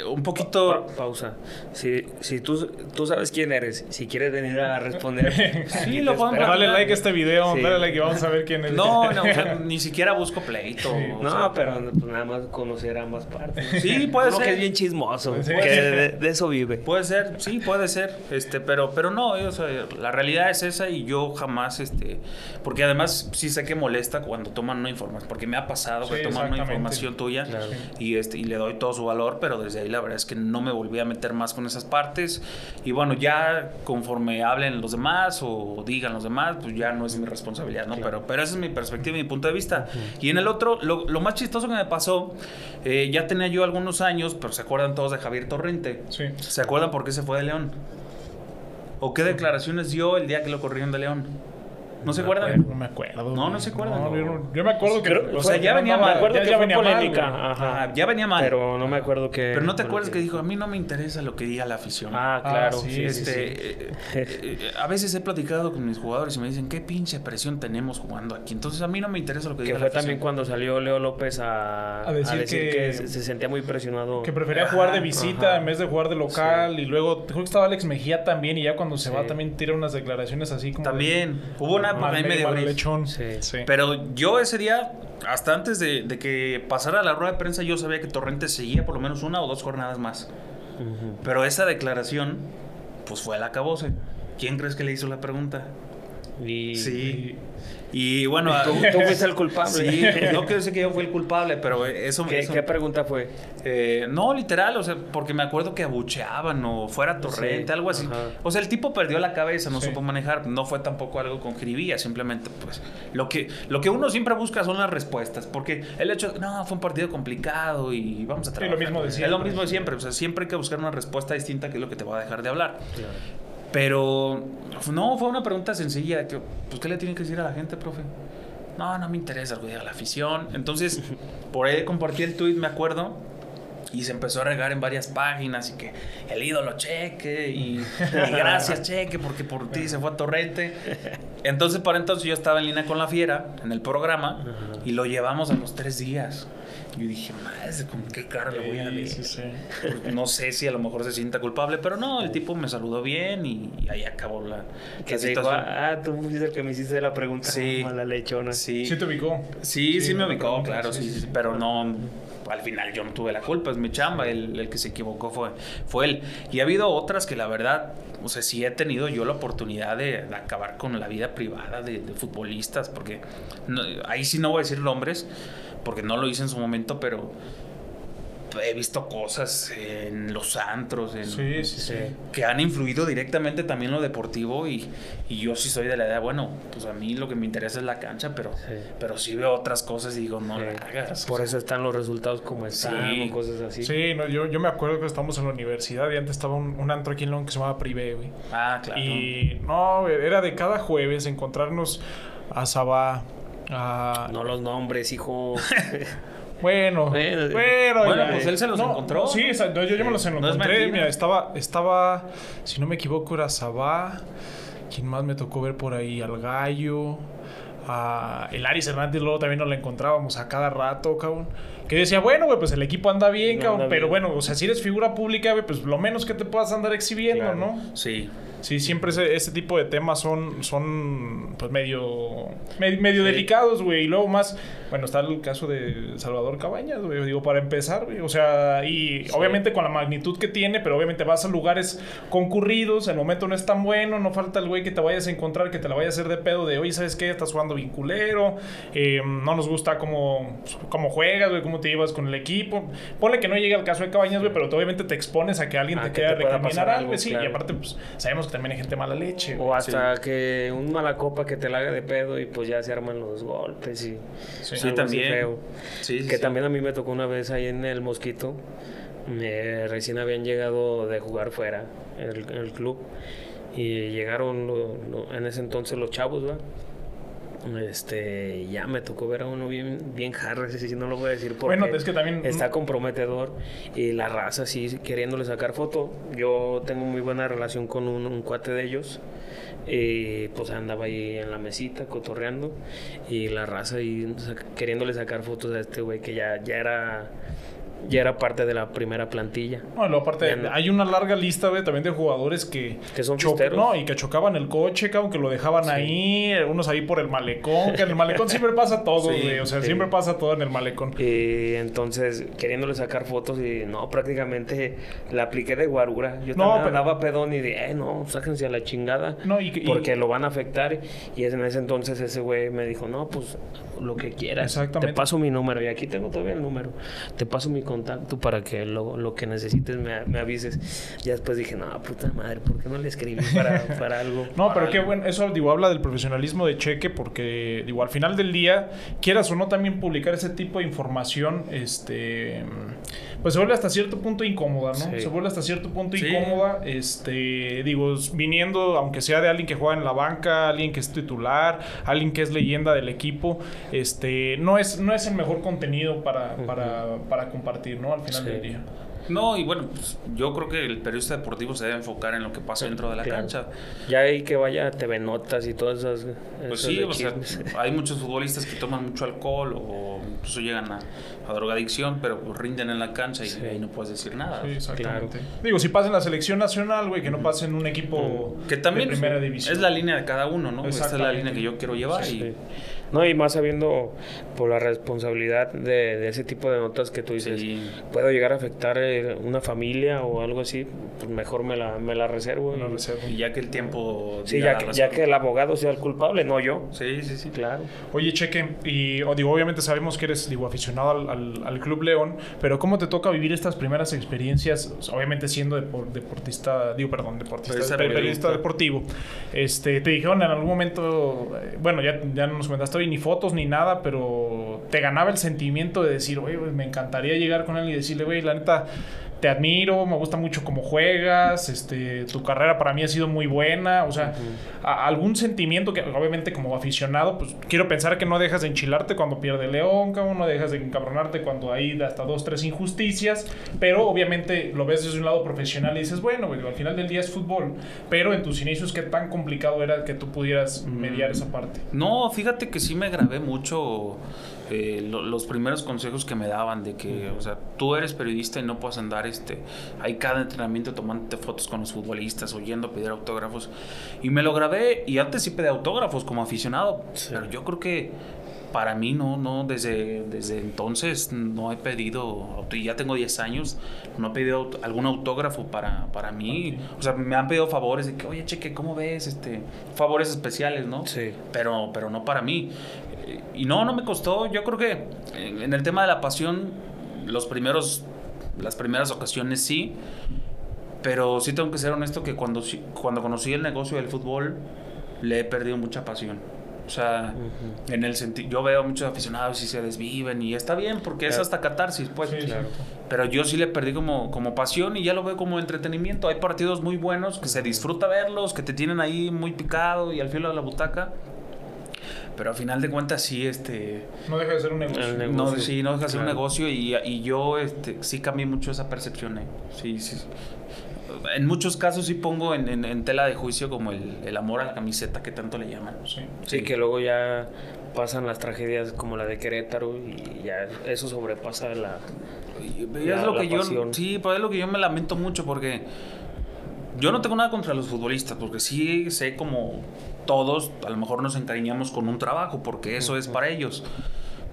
[SPEAKER 8] un poquito...
[SPEAKER 1] Pa- pausa. Si, si tú, tú sabes quién eres, si quieres venir a responder,
[SPEAKER 8] Sí, lo
[SPEAKER 1] espero.
[SPEAKER 2] Dale like a este video,
[SPEAKER 1] Sí.
[SPEAKER 2] dale like y vamos a ver quién es.
[SPEAKER 8] No, no, o sea, ni siquiera busco pleito.
[SPEAKER 1] No,
[SPEAKER 8] sea,
[SPEAKER 1] pero pues, nada más conocer ambas partes.
[SPEAKER 8] Sí, puede
[SPEAKER 1] Uno
[SPEAKER 8] ser.
[SPEAKER 1] que es bien chismoso,
[SPEAKER 2] Sí.
[SPEAKER 1] que de, de eso vive.
[SPEAKER 8] Puede ser, sí, puede ser, este, pero, pero no, o sea, la realidad es esa y yo jamás, este, porque además sí sé que molesta cuando toman una información, porque me ha pasado
[SPEAKER 2] Sí,
[SPEAKER 8] que toman una información tuya
[SPEAKER 1] Claro.
[SPEAKER 8] y este, y le doy todo su valor, pero desde ahí la verdad es que no me volví a meter más con esas partes y bueno, ya conforme hablen los demás o digan los demás, pues ya no es mi responsabilidad, ¿no? Pero, pero esa es mi perspectiva y mi punto de vista. Y en el otro, lo, lo más chistoso que me pasó, eh, ya tenía yo algunos años, pero se acuerdan todos de Javier Torrente.
[SPEAKER 2] Sí.
[SPEAKER 8] ¿Se acuerdan por qué se fue de León? ¿O qué declaraciones dio el día que lo corrieron de León? ¿No se acuerdan?
[SPEAKER 2] No me acuerdo.
[SPEAKER 8] No, no se acuerdan.
[SPEAKER 2] No, yo, no- yo me acuerdo que.
[SPEAKER 1] Creo-
[SPEAKER 8] o sea, ya venía mal.
[SPEAKER 1] Me acuerdo
[SPEAKER 2] ya-
[SPEAKER 1] que
[SPEAKER 2] ya
[SPEAKER 1] fue
[SPEAKER 2] venía mal,
[SPEAKER 1] polémica. ajá.
[SPEAKER 8] Ah, ya venía mal. Pero,
[SPEAKER 1] Pero no me acuerdo que.
[SPEAKER 8] no te acuerdas que dijo, a mí no me interesa lo que diga la afición.
[SPEAKER 1] Ah, claro.
[SPEAKER 2] Ah, sí,
[SPEAKER 1] sí,
[SPEAKER 8] este,
[SPEAKER 1] sí,
[SPEAKER 8] eh, eh, a veces he platicado con mis jugadores y me dicen, ¿qué pinche presión tenemos jugando aquí? Entonces a mí no me interesa lo que
[SPEAKER 1] Que
[SPEAKER 8] diga
[SPEAKER 1] fue
[SPEAKER 8] la afición.
[SPEAKER 1] también cuando salió Leo López a,
[SPEAKER 2] A decir que-
[SPEAKER 1] se, se sentía muy presionado.
[SPEAKER 2] Que prefería jugar de visita
[SPEAKER 1] ajá.
[SPEAKER 2] en vez de jugar de local. Y luego, creo que estaba Alex Mejía también. Y ya cuando se va, también tira unas declaraciones así como. de-
[SPEAKER 8] También. Hubo una época
[SPEAKER 2] Mal,
[SPEAKER 8] ahí medio gris.
[SPEAKER 2] lechón.
[SPEAKER 1] Sí.
[SPEAKER 2] Sí.
[SPEAKER 8] Pero yo ese día, hasta antes de, de que pasara la rueda de prensa, yo sabía que Torrente seguía por lo menos una o dos jornadas más. Pero esa declaración, pues fue al acabose. ¿Quién crees que le hizo la pregunta?
[SPEAKER 1] Y,
[SPEAKER 8] Sí. Y bueno,
[SPEAKER 1] Tú, tú fuiste el culpable.
[SPEAKER 8] Sí, no quiero decir que yo fui el culpable, pero eso
[SPEAKER 1] ¿Qué,
[SPEAKER 8] eso-
[SPEAKER 1] qué pregunta fue?
[SPEAKER 8] eh, no, literal, o sea, porque me acuerdo que abucheaban o fuera torrente,
[SPEAKER 1] Sí,
[SPEAKER 8] algo así.
[SPEAKER 1] ajá.
[SPEAKER 8] O sea, el tipo perdió la cabeza, no
[SPEAKER 2] Sí.
[SPEAKER 8] supo manejar, no fue tampoco algo con jiribilla, simplemente pues lo que lo que uno siempre busca son las respuestas, porque el hecho de, no, fue un partido complicado y vamos a
[SPEAKER 2] lo
[SPEAKER 8] trabajar.
[SPEAKER 2] mismo de
[SPEAKER 8] Es
[SPEAKER 2] siempre.
[SPEAKER 8] lo mismo de siempre, o sea, siempre hay que buscar una respuesta distinta que es lo que te va a dejar de hablar. Pero no, fue una pregunta sencilla. Que, pues, ¿qué le tienen que decir a la gente, profe? No, no me interesa diga la afición. Entonces, por ahí compartí el tweet, me acuerdo. Y se empezó a regar en varias páginas y que el ídolo cheque y, y gracias cheque porque por ti se fue a Torrente. Entonces, para entonces yo estaba en línea con la fiera en el programa y lo llevamos a los tres días. Yo dije, madre, ¿con qué cara le voy a
[SPEAKER 2] Sí,
[SPEAKER 8] decir?
[SPEAKER 2] sí, sí.
[SPEAKER 8] Pues, no sé si a lo mejor se sienta culpable, pero no, el tipo me saludó bien y, y ahí acabó la,
[SPEAKER 1] Que
[SPEAKER 8] la
[SPEAKER 1] dijo,
[SPEAKER 8] situación.
[SPEAKER 1] ah, tú fuiste el que me hiciste la pregunta.
[SPEAKER 8] Sí.
[SPEAKER 1] Mala lechona.
[SPEAKER 8] Sí,
[SPEAKER 2] Sí te ubicó.
[SPEAKER 8] sí, sí,
[SPEAKER 2] Sí,
[SPEAKER 8] me ubicó, claro,
[SPEAKER 2] sí,
[SPEAKER 8] sí,
[SPEAKER 2] sí,
[SPEAKER 8] sí, pero no, al final yo no tuve la culpa, es mi chamba, el, el que se equivocó fue, fue él. Y ha habido otras que la verdad, o sea, sí he tenido yo la oportunidad de, de acabar con la vida privada de, de futbolistas, porque no- ahí sí no voy a decir nombres, porque no lo hice en su momento, pero he visto cosas en los antros, en,
[SPEAKER 2] Sí, sí, sí.
[SPEAKER 8] que han influido directamente también en lo deportivo y, y yo sí soy de la idea, bueno, pues a mí lo que me interesa es la cancha, pero
[SPEAKER 1] Sí.
[SPEAKER 8] pero sí veo otras cosas y digo, no
[SPEAKER 1] Sí.
[SPEAKER 8] la hagas.
[SPEAKER 1] Por eso están los resultados como están
[SPEAKER 8] Sí.
[SPEAKER 1] o cosas así.
[SPEAKER 2] Sí, no, yo, yo me acuerdo que estábamos en la universidad y antes estaba un, un antro aquí en León que se llamaba Privé, güey.
[SPEAKER 8] Ah, claro.
[SPEAKER 2] Y no, era de cada jueves encontrarnos a Sabá, a...
[SPEAKER 1] No los nombres, hijo.
[SPEAKER 2] Bueno,
[SPEAKER 1] Bueno,
[SPEAKER 2] bueno,
[SPEAKER 8] bueno,
[SPEAKER 2] ya-
[SPEAKER 8] pues él se los
[SPEAKER 2] no,
[SPEAKER 8] encontró.
[SPEAKER 2] no, sí, exacto, yo, yo me los
[SPEAKER 8] No
[SPEAKER 2] encontré.
[SPEAKER 8] mentira.
[SPEAKER 2] Mira, estaba, estaba, si no me equivoco, era Sabá. ¿Quién más me tocó ver por ahí? Al Gallo. A el Aris Hernández luego también nos la encontrábamos a cada rato, cabrón. Que decía, bueno, güey, pues el equipo anda bien,
[SPEAKER 1] No,
[SPEAKER 2] cabrón.
[SPEAKER 1] anda
[SPEAKER 2] pero
[SPEAKER 1] bien.
[SPEAKER 2] bueno, o sea, si eres figura pública, güey, pues lo menos que te puedas andar exhibiendo,
[SPEAKER 1] Claro.
[SPEAKER 2] ¿no?
[SPEAKER 8] Sí.
[SPEAKER 2] Sí, siempre ese, ese tipo de temas son, son pues medio, me- medio delicados, güey. Y luego más, bueno, está el caso de Salvador Cabañas, güey. Digo, para empezar, güey. O sea, y obviamente con la magnitud que tiene, pero obviamente vas a lugares concurridos, el momento no es tan bueno, no falta el güey que te vayas a encontrar, que te la vaya a hacer de pedo de, oye, ¿sabes qué? Estás jugando bien culero, eh, no nos gusta cómo, cómo juegas, güey, cómo te llevas con el equipo. Ponle que no llegue al caso de Cabañas, güey, pero tú obviamente te expones a que alguien
[SPEAKER 1] A
[SPEAKER 2] te quiera
[SPEAKER 1] pasar
[SPEAKER 2] algo,
[SPEAKER 1] algo,
[SPEAKER 2] sí. Y aparte, pues, sabemos que también hay gente mala leche, güey.
[SPEAKER 1] O hasta que un mala copa que te la haga de pedo y pues ya se arman los golpes y
[SPEAKER 2] Sí.
[SPEAKER 8] Sí, también.
[SPEAKER 1] feo.
[SPEAKER 8] Sí, sí,
[SPEAKER 1] que
[SPEAKER 8] sí.
[SPEAKER 1] también a mí me tocó una vez ahí en el Mosquito. Me- recién habían llegado de jugar fuera en el, en el club y llegaron lo- lo- en ese entonces los chavos, ¿va? Este, ya me tocó ver a uno bien, bien jarra, ese sí no lo voy a decir porque
[SPEAKER 2] Bueno, es que también-
[SPEAKER 1] está comprometedor. Y la raza sí queriéndole sacar foto. Yo tengo muy buena relación con un, un cuate de ellos. Y pues andaba ahí en la mesita cotorreando. Y la raza ahí queriéndole sacar fotos a este güey que ya, ya era ya era parte de la primera plantilla.
[SPEAKER 2] Bueno, aparte,
[SPEAKER 1] no.
[SPEAKER 2] hay una larga lista, güey, también de jugadores que...
[SPEAKER 1] Que son.
[SPEAKER 2] No, y que chocaban el coche, cabrón, que lo dejaban ahí, unos ahí por el malecón, que en el malecón siempre pasa todo,
[SPEAKER 8] Sí,
[SPEAKER 2] güey, o sea,
[SPEAKER 1] sí.
[SPEAKER 2] siempre pasa todo en el malecón.
[SPEAKER 1] Y entonces, queriéndole sacar fotos y no, prácticamente la apliqué de guarura. Yo
[SPEAKER 2] No,
[SPEAKER 1] también
[SPEAKER 2] pero-
[SPEAKER 1] pedón y dije, eh, no, sáquense a la chingada.
[SPEAKER 2] No, y que- y-
[SPEAKER 1] porque lo van a afectar. Y en ese entonces ese güey me dijo, no, pues lo que quieras.
[SPEAKER 2] Exactamente.
[SPEAKER 1] Te paso mi número. Y aquí tengo todavía el número. Te paso mi contacto para que lo, lo que necesites me, avises. Ya después dije, no, puta madre, ¿por qué no le escribí para, para algo?
[SPEAKER 2] No, pero qué bueno, eso digo, habla del profesionalismo de Cheque porque digo, al final del día, quieras o no también publicar ese tipo de información, este pues se vuelve hasta cierto punto incómoda, ¿no?
[SPEAKER 1] Sí.
[SPEAKER 2] Se vuelve hasta cierto punto
[SPEAKER 8] Sí.
[SPEAKER 2] incómoda, este, digo, viniendo aunque sea de alguien que juega en la banca, alguien que es titular, alguien que es leyenda del equipo, este, no es no es el mejor contenido para para, para compartir, ¿no? Al final
[SPEAKER 1] Sí.
[SPEAKER 2] del día.
[SPEAKER 8] No, y bueno, pues, yo creo que el periodista deportivo se debe enfocar en lo que pasa dentro de la
[SPEAKER 1] Claro.
[SPEAKER 8] cancha.
[SPEAKER 1] Ya hay que vaya a TV Notas y todas esas.
[SPEAKER 8] Pues sí, o sea, hay muchos futbolistas que toman mucho alcohol o incluso llegan a, a drogadicción, pero pues rinden en la cancha y
[SPEAKER 1] Sí.
[SPEAKER 8] ahí no puedes decir nada.
[SPEAKER 2] Sí, exactamente. Digo, si pasa en la selección nacional, güey, que no pase en un equipo
[SPEAKER 8] Que también
[SPEAKER 2] de primera división.
[SPEAKER 8] es la línea de cada uno, ¿no? Esta es la línea que yo quiero llevar y
[SPEAKER 1] Sí. No, y más sabiendo por la responsabilidad de, de ese tipo de notas que tú dices,
[SPEAKER 8] Sí.
[SPEAKER 1] puedo llegar a afectar eh, una familia o algo así, pues mejor me la, me la reservo.
[SPEAKER 2] Una
[SPEAKER 1] y-
[SPEAKER 2] reserva.
[SPEAKER 8] y ya que el tiempo...
[SPEAKER 1] Sí, ya que, ya que el abogado sea el culpable, no yo.
[SPEAKER 8] Sí, sí, sí.
[SPEAKER 1] Claro.
[SPEAKER 2] Oye, Cheque, y digo, obviamente sabemos que eres digo, aficionado al, al- al Club León, pero ¿cómo te toca vivir estas primeras experiencias? Obviamente siendo depor- deportista, digo, perdón, deportista,
[SPEAKER 8] Periodista
[SPEAKER 2] pe- periodista
[SPEAKER 8] periodista.
[SPEAKER 2] deportivo. Este, te dijeron en algún momento, eh, bueno, ya, ya no nos comentaste hoy ni fotos ni nada, pero te ganaba el sentimiento de decir, oye, me encantaría llegar con él y decirle, güey, la neta, te admiro, me gusta mucho cómo juegas, este, tu carrera para mí ha sido muy buena, o sea, algún sentimiento que obviamente como aficionado, pues quiero pensar que no dejas de enchilarte cuando pierde León, no dejas de encabronarte cuando hay hasta dos, tres injusticias, pero obviamente lo ves desde un lado profesional y dices, bueno, güey, al final del día es fútbol, pero en tus inicios qué tan complicado era que tú pudieras mediar esa parte.
[SPEAKER 8] No, fíjate que sí me grabé mucho eh, lo- los primeros consejos que me daban de que, o sea, tú eres periodista y no puedes andar, este, hay cada entrenamiento tomándote fotos con los futbolistas, oyendo pedir autógrafos. Y me lo grabé y antes sí pedí autógrafos como aficionado, pero yo creo que para mí no, no, desde, desde entonces no he pedido, ya tengo 10 años, no he pedido algún autógrafo para, para mí. O sea, me han pedido favores de que, oye, cheque, ¿cómo ves? Este, favores especiales, ¿no?
[SPEAKER 1] Sí.
[SPEAKER 8] pero, pero no para mí. Y no, no me costó. Yo creo que en el tema de la pasión, los primeros, las primeras ocasiones sí. Pero sí tengo que ser honesto que cuando, cuando conocí el negocio del fútbol, le he perdido mucha pasión. O sea, en el sentido, yo veo muchos aficionados y se desviven y está bien porque es
[SPEAKER 1] Claro.
[SPEAKER 8] hasta catarsis, pues.
[SPEAKER 2] Sí, claro.
[SPEAKER 8] Pero yo sí le perdí como, como pasión y ya lo veo como entretenimiento. Hay partidos muy buenos que se disfruta verlos, que te tienen ahí muy picado y al filo de la butaca. Pero al final de cuentas sí, este...
[SPEAKER 2] No deja de ser un negocio.
[SPEAKER 8] No, sí, no deja de ser un negocio y, y yo este, sí cambié mucho esa percepción. eh. Sí, sí. En muchos casos sí pongo en, en- en tela de juicio como el, el amor a la camiseta que tanto le llaman.
[SPEAKER 2] Sí.
[SPEAKER 1] Sí, que luego ya pasan las tragedias como la de Querétaro y ya eso sobrepasa la...
[SPEAKER 8] Y
[SPEAKER 1] La-
[SPEAKER 8] es lo
[SPEAKER 1] la
[SPEAKER 8] que yo sí, pero es lo que yo me lamento mucho porque yo no tengo nada contra los futbolistas, porque sí sé como todos a lo mejor nos encariñamos con un trabajo, porque eso es para ellos.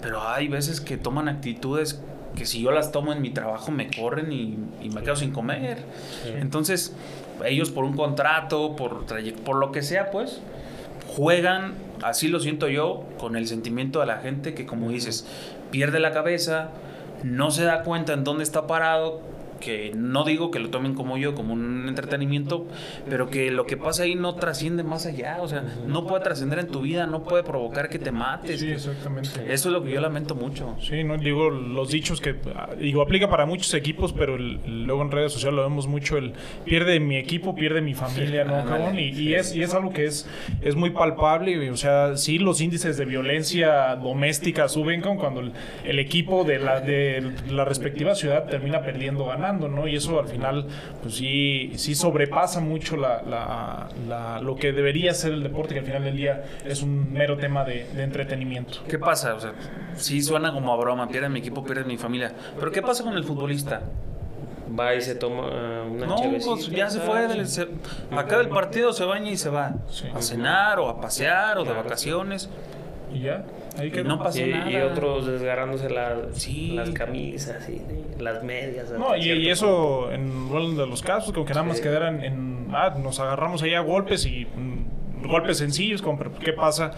[SPEAKER 8] Pero hay veces que toman actitudes que si yo las tomo en mi trabajo me corren y, y me quedo sin comer. Entonces, ellos por un contrato, por, por lo que sea, pues, juegan, así lo siento yo, con el sentimiento de la gente que, como dices, pierde la cabeza, no se da cuenta en dónde está parado, que no digo que lo tomen como yo, como un entretenimiento, pero que lo que pasa ahí no trasciende más allá, o sea, no puede trascender en tu vida, no puede provocar que te mates.
[SPEAKER 2] Sí, exactamente.
[SPEAKER 8] Eso es lo que yo lamento mucho.
[SPEAKER 2] Sí, no digo los dichos que digo aplica para muchos equipos, pero el- luego en redes sociales lo vemos mucho el pierde mi equipo, pierde mi familia, ¿no, cabrón? Y, y es y es algo que es es muy palpable, o sea, sí los índices de violencia doméstica suben cabrón, cuando el, el equipo de la de la respectiva ciudad termina perdiendo ganando. Y eso al final, pues sí, sí sobrepasa mucho la, la- la- lo que debería ser el deporte, que al final del día es un mero tema de, de entretenimiento.
[SPEAKER 8] ¿Qué pasa? O sea, sí suena como a broma, pierde mi equipo, pierde mi familia. Pero ¿qué pasa con el futbolista?
[SPEAKER 1] Va y se toma eh, una
[SPEAKER 8] No, pues ya se fue, del- se- acaba el partido, se baña y se va
[SPEAKER 2] Sí.
[SPEAKER 8] a cenar o a pasear o de vacaciones.
[SPEAKER 2] Y ya, ahí quedó.
[SPEAKER 8] no pasa
[SPEAKER 1] Y,
[SPEAKER 8] nada.
[SPEAKER 1] y otros desgarrándose la-
[SPEAKER 8] Sí.
[SPEAKER 1] las camisas, y las medias.
[SPEAKER 2] No, y, eso en uno de los casos, como que nada más
[SPEAKER 1] Sí.
[SPEAKER 2] quedaran en. Ah, nos agarramos ahí a golpes y. golpes sencillos, como, pero ¿qué pasa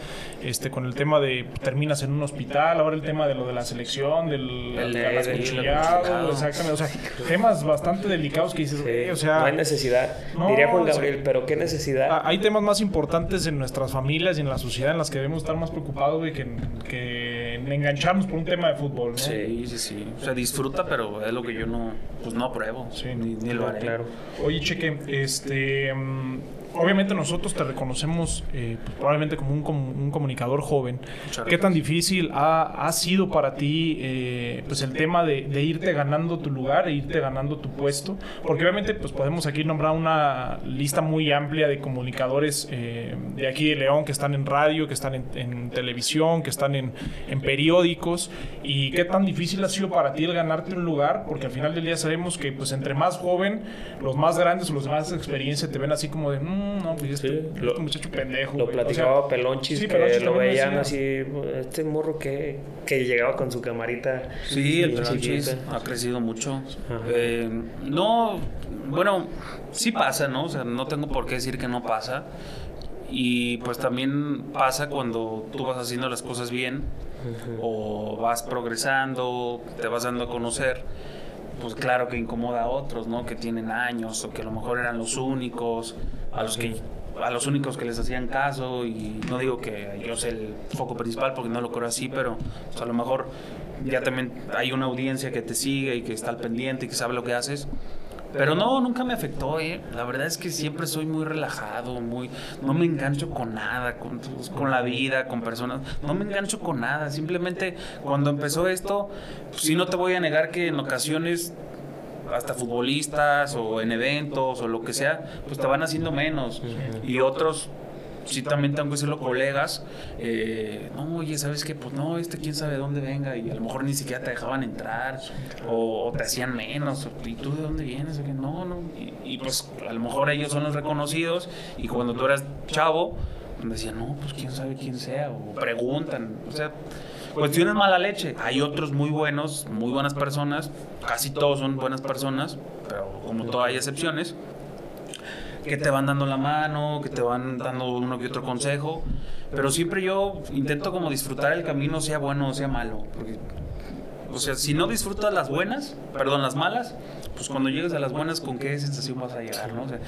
[SPEAKER 2] este con el tema de terminas en un hospital? Ahora el tema de lo de la selección, del,
[SPEAKER 1] El
[SPEAKER 2] de las punchado, exactamente, o sea, temas bastante delicados que dices,
[SPEAKER 1] Sí,
[SPEAKER 2] "Güey, o sea,
[SPEAKER 1] no hay necesidad.
[SPEAKER 2] no,
[SPEAKER 1] Diría Juan
[SPEAKER 2] o sea,
[SPEAKER 1] Gabriel, pero qué necesidad.
[SPEAKER 2] Hay temas más importantes en nuestras familias y en la sociedad en las que debemos estar más preocupados güey, que, en- que en engancharnos por un tema de fútbol, ¿no?
[SPEAKER 8] Sí, sí, sí. O sea, disfruta, pero es lo que yo no, pues no apruebo.
[SPEAKER 2] Sí,
[SPEAKER 8] ni, ni lo haré.
[SPEAKER 1] claro.
[SPEAKER 2] Oye, Cheque, este, mm, obviamente nosotros te reconocemos eh, pues, probablemente como un, com- un comunicador joven. ¿Qué tan difícil ha, ha sido para ti eh, pues el tema de, de irte ganando tu lugar, e irte ganando tu puesto? Porque obviamente pues podemos aquí nombrar una lista muy amplia de comunicadores eh, de aquí de León que están en radio, que están en, en televisión, que están en, en periódicos. ¿Y qué tan difícil ha sido para ti el ganarte un lugar? Porque al final del día sabemos que pues entre más joven, los más grandes o los más experiencia te ven así como de, "Mm, no, pues este,
[SPEAKER 1] Sí,
[SPEAKER 2] este
[SPEAKER 1] lo-
[SPEAKER 2] muchacho pendejo.
[SPEAKER 1] Lo
[SPEAKER 2] güey". O sea,
[SPEAKER 1] platicaba Pelonchis,
[SPEAKER 2] sí,
[SPEAKER 1] que
[SPEAKER 2] Pelonchis
[SPEAKER 1] lo veían así, este morro que, que llegaba con su camarita.
[SPEAKER 8] Sí, el Pelonchis
[SPEAKER 1] chiquita.
[SPEAKER 8] ha crecido mucho. Eh, no, bueno, sí pasa, ¿no? O sea, no tengo por qué decir que no pasa. Y pues también pasa cuando tú vas haciendo las cosas bien o vas progresando, te vas dando a conocer. Pues claro que incomoda a otros, ¿no? Que tienen años o que a lo mejor eran los únicos, a los que a los únicos que les hacían caso y no digo que yo sea el foco principal porque no lo creo así, pero a lo mejor ya también hay una audiencia que te sigue y que está al pendiente y que sabe lo que haces. Pero no, nunca me afectó, ¿eh? La verdad es que siempre soy muy relajado, muy... No me engancho con nada, con, con la vida, con personas. No me engancho con nada. Simplemente cuando empezó esto, pues sí no te voy a negar que en ocasiones hasta futbolistas o en eventos o lo que sea, pues te van haciendo menos. Y otros, sí también tengo que decirlo, colegas, eh, no, oye, ¿sabes qué? Pues no, este quién sabe dónde venga y a lo mejor ni siquiera te dejaban entrar o, o te hacían menos. o, ¿Y tú de dónde vienes? O que, No, no. Y, y, pues a lo mejor ellos son los reconocidos y cuando tú eras chavo, pues, decían, no, pues quién sabe quién sea o preguntan. O sea, cuestiones mala leche. Hay otros muy buenos, muy buenas personas, casi todos son buenas personas, pero como todo hay excepciones que te van dando la mano, que te van dando uno que otro consejo, pero siempre yo intento como disfrutar el camino, sea bueno o sea malo, porque, o sea, si no disfrutas las buenas, perdón, las malas, pues cuando llegues a las buenas, ¿con qué sensación vas a llegar, no? O sea,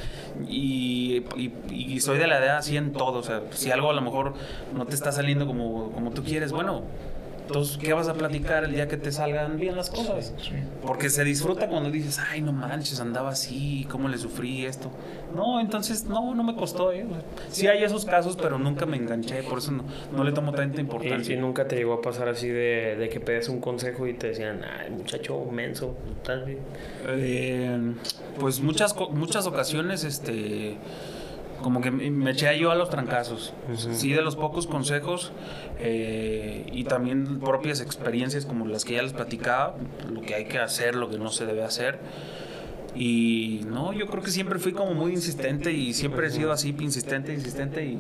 [SPEAKER 8] y, y, y soy de la idea así en todo, o sea, si algo a lo mejor no te está saliendo como, como tú quieres, bueno, entonces, ¿qué vas a platicar el día que te salgan bien las cosas? Porque se disfruta cuando dices, ay, no manches, andaba así, cómo le sufrí esto. No, entonces, no, no me costó, ¿eh? Sí hay esos casos, pero nunca me enganché, por eso no, no le tomo tanta importancia.
[SPEAKER 1] y nunca te llegó a pasar así de, de que pedías un consejo y te decían, ay, muchacho menso, tal vez.
[SPEAKER 8] Eh, pues muchas, muchas ocasiones, este, como que me eché yo a los trancazos. Sí, de los pocos consejos eh, y también propias experiencias como las que ya les platicaba, lo que hay que hacer, lo que no se debe hacer. Y no, yo creo que siempre fui como muy insistente y siempre he sido así, insistente, insistente y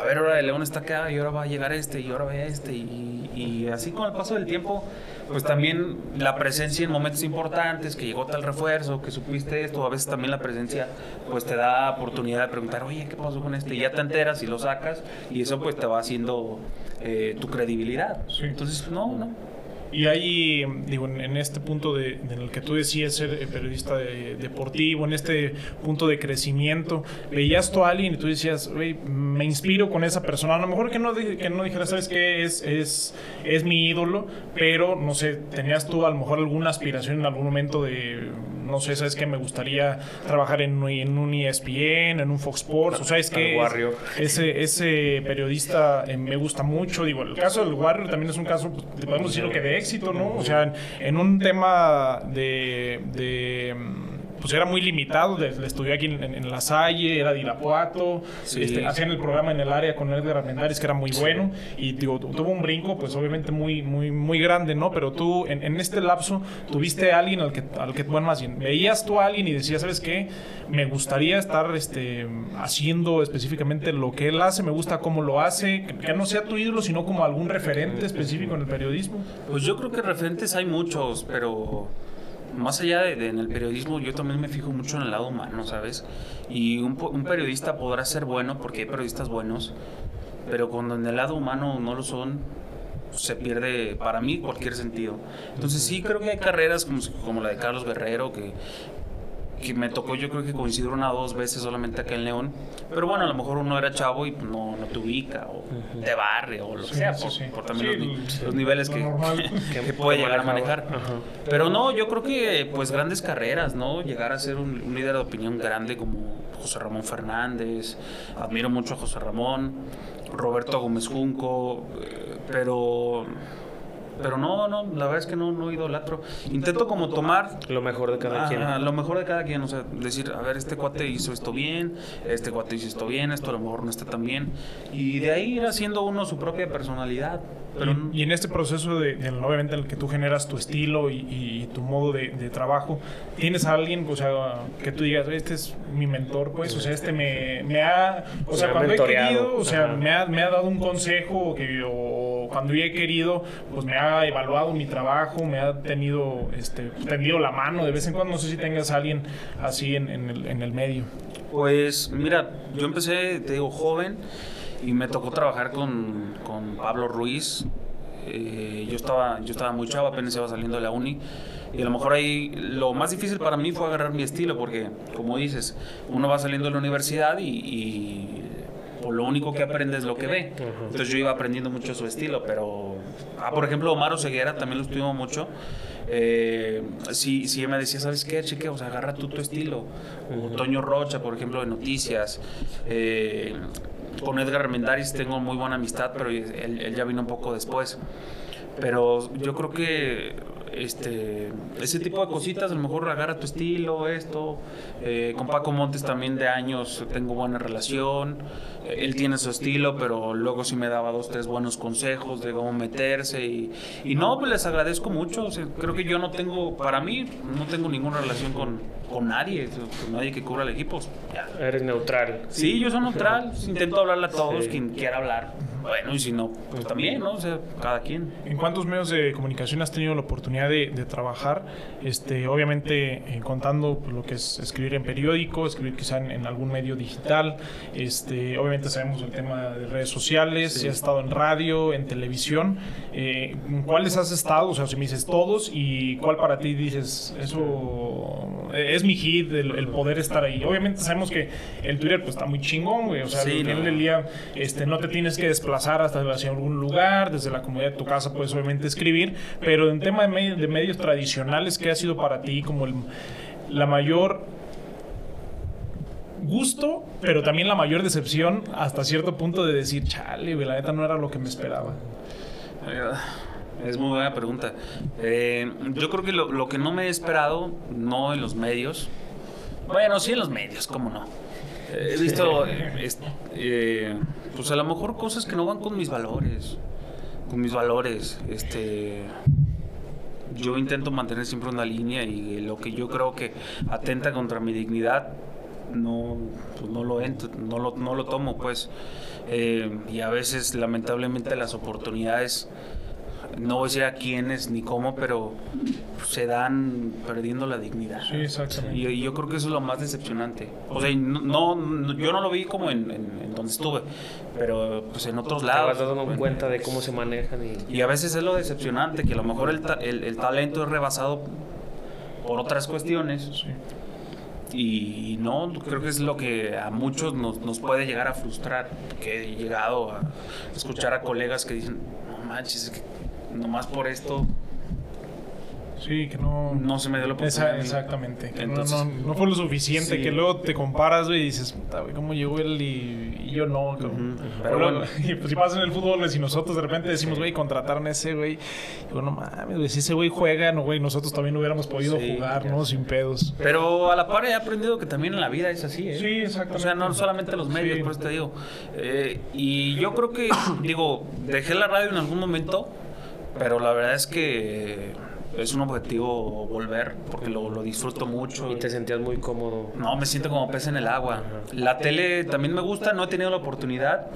[SPEAKER 8] a ver, ahora el León está acá y ahora va a llegar este y ahora va este y, y así con el paso del tiempo, pues también la presencia en momentos importantes, que llegó tal refuerzo, que supiste esto, a veces también la presencia pues te da oportunidad de preguntar, oye, ¿qué pasó con este? Y ya te enteras y lo sacas y eso pues te va haciendo eh, tu credibilidad. Entonces, no, no.
[SPEAKER 2] Y ahí, digo, en, este punto de, en el que tú decías ser eh, periodista de- deportivo, en este punto de crecimiento, veías tú a alguien y tú decías, "Güey, me inspiro con esa persona. A lo mejor que no, que no dijeras, ¿sabes qué? Es, es, es mi ídolo, pero no sé, tenías tú a lo mejor alguna aspiración en algún momento de, no sé, ¿sabes qué? Me gustaría trabajar en, en un ESPN, en un Fox Sports, o sea, es que ese, ese periodista eh, me gusta mucho. Digo, el caso del Warrior también es un caso, pues, podemos decirlo que de éxito, ¿no? O sea, en, en un tema de. de, pues era muy limitado, de- le estudié aquí en, en- en La Salle, era de Irapuato,
[SPEAKER 8] Sí.
[SPEAKER 2] este, hacían el programa en el área con Edgar Armendáriz, que era muy bueno, y digo, tuvo un brinco, pues obviamente muy, muy, muy grande, ¿no? Pero tú, en, en este lapso, tuviste a alguien al que, al que, bueno, más bien, veías tú a alguien y decías, ¿sabes qué? Me gustaría estar este, haciendo específicamente lo que él hace, me gusta cómo lo hace, que, que no sea tu ídolo, sino como algún referente específico en el periodismo.
[SPEAKER 8] Pues yo creo que referentes hay muchos, pero más allá de, de en el periodismo, yo también me fijo mucho en el lado humano, ¿sabes? Y un, un periodista podrá ser bueno, porque hay periodistas buenos, pero cuando en el lado humano no lo son, se pierde para mí cualquier sentido. Entonces sí creo que hay carreras como, como la de Carlos Guerrero, que, que me tocó yo creo que coincidir una o dos veces solamente acá en León. Pero bueno, a lo mejor uno era chavo y pues, no, no te ubica, o te barre, o lo que sea, por,
[SPEAKER 2] sí.
[SPEAKER 8] por también los, ni-
[SPEAKER 2] el-
[SPEAKER 8] los niveles que, que puede llegar a manejar.
[SPEAKER 1] Ajá.
[SPEAKER 8] Pero no, yo creo que pues grandes carreras, ¿no? Llegar a ser un, un líder de opinión grande como José Ramón Fernández, admiro mucho a José Ramón, Roberto Gómez Junco, eh, pero pero no, no, la verdad es que no, no idolatro. Intento como tomar
[SPEAKER 1] Lo mejor de cada quien.
[SPEAKER 8] Lo mejor de cada quien, o sea, decir, a ver, este cuate hizo esto bien, este cuate hizo esto bien, esto a lo mejor no está tan bien. Y de ahí ir haciendo uno su propia personalidad. Pero
[SPEAKER 2] y, y en este proceso de, de- obviamente en el que tú generas tu estilo y, y tu modo de, de trabajo, ¿tienes a alguien, o sea, que tú digas, este es mi mentor, pues, o sea, este me, me ha, o sea, cuando he
[SPEAKER 1] mentoreado.
[SPEAKER 2] querido, o sea, me ha, me ha dado un consejo, que, o cuando yo he querido, pues me ha evaluado mi trabajo, me ha tenido, este, tendido la mano de vez en cuando, no sé si tengas a alguien así en, en el, en el medio.
[SPEAKER 8] Pues mira, yo empecé, te digo, joven y me tocó trabajar con, con Pablo Ruiz. Eh, yo, estaba, yo estaba muy chavo, apenas iba saliendo de la uni. Y a lo mejor ahí lo más difícil para mí fue agarrar mi estilo, porque como dices, uno va saliendo de la universidad y, y pues, lo único que aprende es lo que ve. Entonces yo iba aprendiendo mucho su estilo, pero... Ah, por ejemplo, Omar Ceguera también lo estuvimos mucho. Eh, si, si me decía, ¿sabes qué, chique? O sea, agarra tú tu estilo. O Toño Rocha, por ejemplo, de Noticias. Eh, con Edgar Armendáriz tengo muy buena amistad, pero él, él ya vino un poco después. Pero yo creo que este ese tipo de cositas, a lo mejor agarra tu estilo, esto. Eh, con Paco Montes también de años tengo buena relación. Eh, Él tiene su estilo, pero luego sí me daba dos, tres buenos consejos de cómo meterse. Y, y no, pues les agradezco mucho. O sea, creo que yo no tengo, para mí, no tengo ninguna relación con, con nadie, con nadie que cubra el equipo. Ya.
[SPEAKER 1] Eres neutral.
[SPEAKER 8] Sí, yo soy neutral, intento hablarle a todos,
[SPEAKER 1] Sí.
[SPEAKER 8] quien quiera hablar. Bueno, y si no, pues también, ¿no? O sea, cada quien.
[SPEAKER 2] ¿En cuántos medios de comunicación has tenido la oportunidad de, de trabajar? Este, obviamente, eh, contando pues, lo que es escribir en periódico, escribir quizá en, en algún medio digital. Este, obviamente sabemos el tema de redes sociales, si has estado en radio, en televisión. Eh, ¿En cuáles has estado? O sea, si me dices todos, ¿y cuál para ti dices, eso eh, es mi hit, el, el poder estar ahí? Obviamente sabemos que el Twitter pues está muy chingón, güey. O sea,
[SPEAKER 8] Sí,
[SPEAKER 2] al final
[SPEAKER 8] no.
[SPEAKER 2] del día este, no te tienes que desplazar hasta hacia algún lugar, desde la comodidad de tu casa puedes obviamente escribir, pero en tema de, me- de medios tradicionales, ¿qué ha sido para ti como el- la mayor gusto, pero también la mayor decepción hasta cierto punto de decir, chale, la neta no era lo que me esperaba?
[SPEAKER 8] Es muy buena pregunta. Eh, yo creo que lo que no me he esperado, no en los medios, bueno, sí en los medios, cómo no. He visto, eh, pues a lo mejor cosas que no van con mis valores, con mis valores. Este, yo intento mantener siempre una línea y lo que yo creo que atenta contra mi dignidad no, pues no lo entro, no lo, no lo tomo pues Eh, y a veces lamentablemente las oportunidades no voy a decir a quiénes ni cómo pero se dan perdiendo la dignidad
[SPEAKER 2] Sí, exactamente.
[SPEAKER 8] y, y yo creo que eso es lo más decepcionante o sea no, no- yo no lo vi como en, en- en donde estuve pero pues en otros
[SPEAKER 1] Te
[SPEAKER 8] lados
[SPEAKER 1] vas dando
[SPEAKER 8] en-
[SPEAKER 1] cuenta de cómo se manejan y...
[SPEAKER 8] y a veces es lo decepcionante, que a lo mejor el, ta- el- el talento es rebasado por otras cuestiones. Y no, creo que es lo que a muchos nos, nos puede llegar a frustrar. Que he llegado a escuchar a colegas que dicen, no manches, es que nomás por esto
[SPEAKER 2] Sí, que no.
[SPEAKER 8] No se me dio la oportunidad.
[SPEAKER 2] exactamente. que no-
[SPEAKER 8] Entonces-
[SPEAKER 2] no, no fue lo suficiente.
[SPEAKER 8] Sí.
[SPEAKER 2] Que luego te comparas, güey, y dices, puta, güey, ¿cómo llegó él y, y yo no? cabrón?"
[SPEAKER 8] Pero
[SPEAKER 2] luego-
[SPEAKER 8] bueno.
[SPEAKER 2] Y pues si pasa en el fútbol, si nosotros de repente decimos, güey, contrataron a ese, güey. Digo, no mames, güey, si ese güey juega, no, güey, nosotros también hubiéramos podido
[SPEAKER 8] Sí,
[SPEAKER 2] jugar, ¿no? Sin pedos.
[SPEAKER 8] Pero a la par he aprendido que también en la vida es así, ¿eh?
[SPEAKER 2] Sí, exactamente.
[SPEAKER 8] O sea, no solamente los medios,
[SPEAKER 2] Sí.
[SPEAKER 8] por eso te digo. Eh, y yo creo que, digo, dejé la radio en algún momento, pero la verdad es que es un objetivo volver, porque lo, lo disfruto mucho.
[SPEAKER 1] Y te sentías muy cómodo.
[SPEAKER 8] No, me siento como pez en el agua. La tele también me gusta, no he tenido la oportunidad,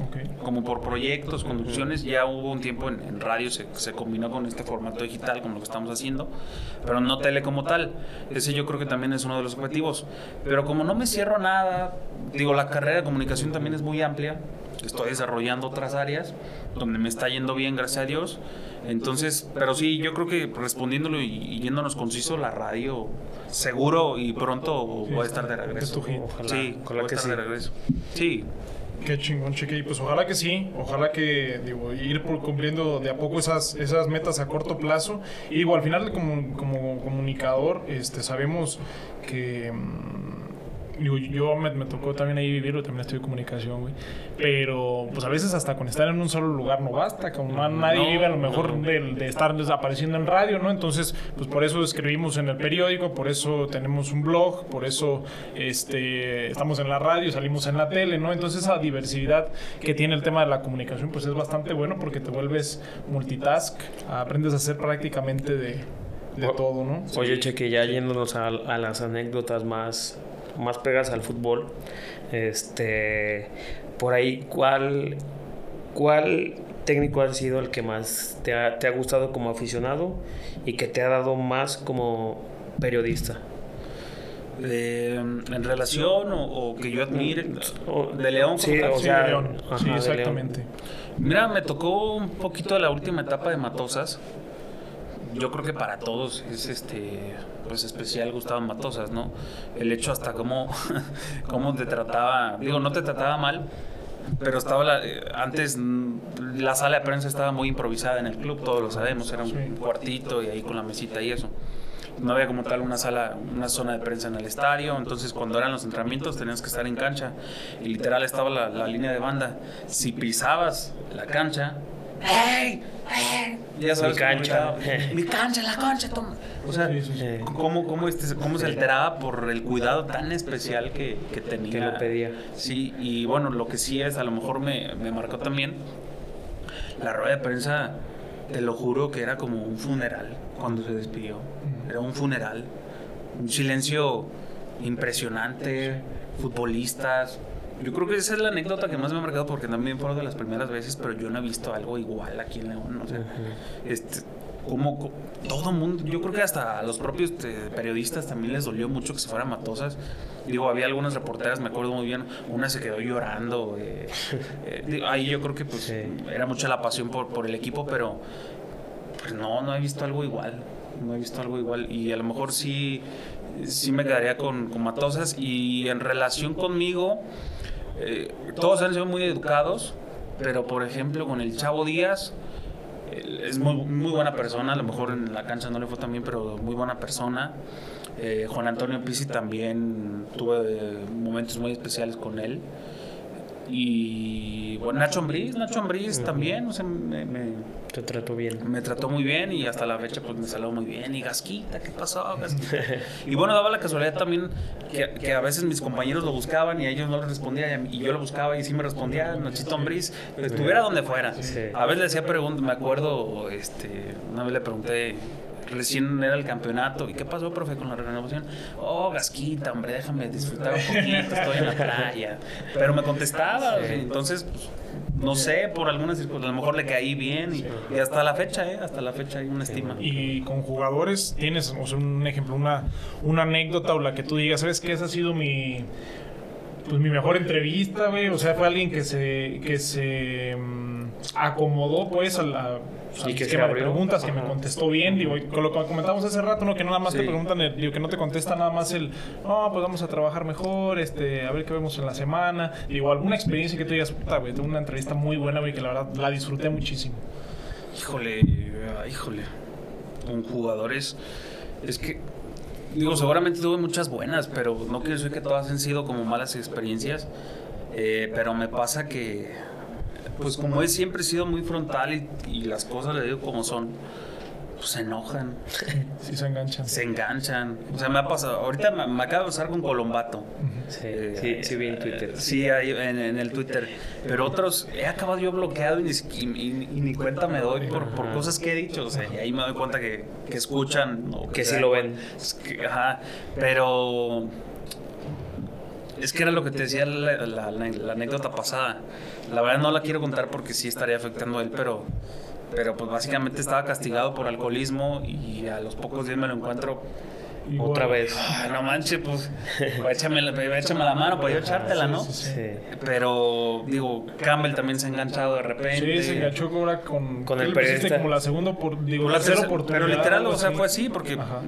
[SPEAKER 8] como por proyectos, conducciones, ya hubo un tiempo en, en radio, se, se combinó con este formato digital, con lo que estamos haciendo, pero no tele como tal. Ese yo creo que también es uno de los objetivos. Pero como no me cierro a nada, digo, la carrera de comunicación también es muy amplia, estoy desarrollando otras áreas, donde me está yendo bien, gracias a Dios. Entonces, pero sí, yo creo que respondiéndolo y, y yéndonos conciso, la radio seguro y pronto voy a estar de regreso.
[SPEAKER 2] es tu hit.
[SPEAKER 1] Ojalá,
[SPEAKER 8] sí,
[SPEAKER 1] ojalá
[SPEAKER 8] voy a
[SPEAKER 1] que
[SPEAKER 8] estar de
[SPEAKER 1] sí.
[SPEAKER 8] regreso. Sí,
[SPEAKER 2] Qué chingón, cheque. Y pues ojalá que sí, ojalá que digo, ir por cumpliendo de a poco esas, esas metas a corto plazo. Y digo, al final como, como comunicador, este, sabemos que... Digo, yo me, me tocó también ahí vivirlo, también estudié comunicación, güey. Pero, pues a veces hasta con estar en un solo lugar no basta, como no- nadie
[SPEAKER 8] No,
[SPEAKER 2] vive a lo mejor de, de estar desapareciendo en radio, ¿no? Entonces, pues por eso escribimos en el periódico, por eso tenemos un blog, por eso este, estamos en la radio, salimos en la tele, ¿no? Entonces esa diversidad que tiene el tema de la comunicación, pues es bastante bueno porque te vuelves multitask, aprendes a hacer prácticamente de, de
[SPEAKER 1] O-
[SPEAKER 2] todo, ¿no?
[SPEAKER 1] Oye, Cheque, ya yéndonos a, a las anécdotas más, más pegas al fútbol, este, por ahí, ¿cuál, ¿cuál técnico ha sido el que más te ha, te ha gustado como aficionado y que te ha dado más como periodista?
[SPEAKER 8] Eh, en relación o, o que yo admire
[SPEAKER 1] O-
[SPEAKER 8] de León
[SPEAKER 1] Sí, o sea,
[SPEAKER 2] de León.
[SPEAKER 1] ajá,
[SPEAKER 2] sí,
[SPEAKER 1] de León.
[SPEAKER 2] exactamente.
[SPEAKER 8] Mira, me tocó un poquito de la última etapa de Matosas. Yo creo que para todos es este pues especial Gustavo Matosas, ¿no? El hecho hasta cómo, cómo te trataba, digo, no te trataba mal, pero estaba la- eh, antes la sala de prensa estaba muy improvisada en el club, todos lo sabemos, era un cuartito y ahí con la mesita y eso. No había como tal una sala, una zona de prensa en el estadio, entonces cuando eran los entrenamientos tenías que estar en cancha y literal estaba la, la línea de banda. Si pisabas la cancha, ¡Ey! ¡Ey! Ya sabes
[SPEAKER 1] Mi cancha.
[SPEAKER 8] Mi cancha, la cancha, toma. O sea, ¿cómo, cómo, este, cómo se alteraba por el cuidado tan especial que, que tenía.
[SPEAKER 1] Que lo pedía.
[SPEAKER 8] Sí, y bueno, lo que sí es, a lo mejor me, me marcó también, la rueda de prensa, te lo juro que era como un funeral cuando se despidió. Era un funeral. Un silencio impresionante, futbolistas. Yo creo que esa es la anécdota que más me ha marcado porque también fue de las primeras veces, pero yo no he visto algo igual aquí en León. O sea, este, como co- todo mundo, yo creo que hasta a los propios este, periodistas también les dolió mucho que se fueran matosas. Digo, había algunas reporteras, me acuerdo muy bien, una se quedó llorando. eh, eh, digo, ahí yo creo que pues
[SPEAKER 1] Sí.
[SPEAKER 8] era mucha la pasión por, por el equipo, pero pues no, no he visto algo igual. No he visto algo igual. Y a lo mejor sí, sí me quedaría con, con Matosas. Y en relación conmigo, eh, todos han sido muy educados. Pero por ejemplo, con el Chavo Díaz, él es muy, muy buena persona. A lo mejor en la cancha no le fue tan bien, pero muy buena persona. Eh, Juan Antonio Pizzi también tuve eh, momentos muy especiales con él. Y bueno, Nacho Ambriz, Nacho Ambriz también, o sea, me- me,
[SPEAKER 1] Te trato bien.
[SPEAKER 8] me trató muy bien y hasta la fecha pues me salió muy bien. Y Gasquita, ¿qué pasó, Gasquita? y bueno, daba la casualidad también que, que a veces mis compañeros lo buscaban y a ellos no les respondía y, yo lo buscaba y sí me respondía, Nachito Ambriz, estuviera donde fuera. A veces le hacía preguntas, me acuerdo, este, una vez le pregunté, recién era el campeonato, ¿y qué pasó, profe, con la renovación? Oh, Gasquita, hombre, déjame disfrutar un poquito, estoy en la playa. Pero me contestaba, entonces, pues, no sé, por algunas circunstancias, a lo mejor le caí bien y, y hasta la fecha, ¿eh? Hasta la fecha hay una estima.
[SPEAKER 2] Y con jugadores, tienes o sea, un ejemplo, una, una anécdota o la que tú digas, ¿sabes qué? Esa ha sido mi, pues, mi mejor entrevista, güey. O sea, fue alguien que se, que se mm, acomodó, pues, a la. al
[SPEAKER 1] Y que se
[SPEAKER 2] esquema de preguntas, que me contestó bien, digo, con lo que comentamos hace rato, ¿no? Que nada más te
[SPEAKER 8] Sí.
[SPEAKER 2] preguntan, el- digo, que no te contesta nada más el, no, pues vamos a trabajar mejor, este, a ver qué vemos en la semana. Digo, alguna experiencia que tú digas, puta, güey, tuve una entrevista muy buena, güey, que la verdad la disfruté muchísimo.
[SPEAKER 8] Híjole, ah, híjole. Con jugadores. Es que, digo, seguramente tuve muchas buenas, pero no quiero decir que todas han sido como malas experiencias. Eh, pero me pasa que, pues como he siempre sido muy frontal y, y las cosas le digo como son, pues se enojan,
[SPEAKER 2] Sí, se enganchan.
[SPEAKER 8] se enganchan. O sea, me ha pasado, ahorita me, me acaba de pasar con Colombato.
[SPEAKER 1] Sí,
[SPEAKER 8] Eh,
[SPEAKER 1] sí, sí vi en Twitter.
[SPEAKER 8] Sí, ahí en, en el Twitter. Pero otros he acabado yo bloqueado y ni, si- y- y- y ni cuenta me doy por, por cosas que he dicho. O sea, y ahí me doy cuenta que, que escuchan. o
[SPEAKER 1] Que sí lo ven.
[SPEAKER 8] cuenta. Es que, ajá, pero es que era lo que te decía la, la- la- la anécdota pasada. La verdad no la quiero contar porque sí estaría afectando a él, pero, pero pues básicamente estaba castigado por alcoholismo y a los pocos días me lo encuentro
[SPEAKER 2] Igual.
[SPEAKER 1] Otra vez.
[SPEAKER 8] Ay, no manches, pues, échame, la- échame la mano para yo echártela, ¿no?
[SPEAKER 1] Sí.
[SPEAKER 8] Pero, digo, Campbell también se ha enganchado de repente.
[SPEAKER 2] Sí, se enganchó ahora con,
[SPEAKER 1] Con
[SPEAKER 2] ¿qué
[SPEAKER 1] el periodista.
[SPEAKER 2] como la segunda por, digo, la tercera oportunidad.
[SPEAKER 8] pero literal, o sea, fue así porque
[SPEAKER 2] Ajá.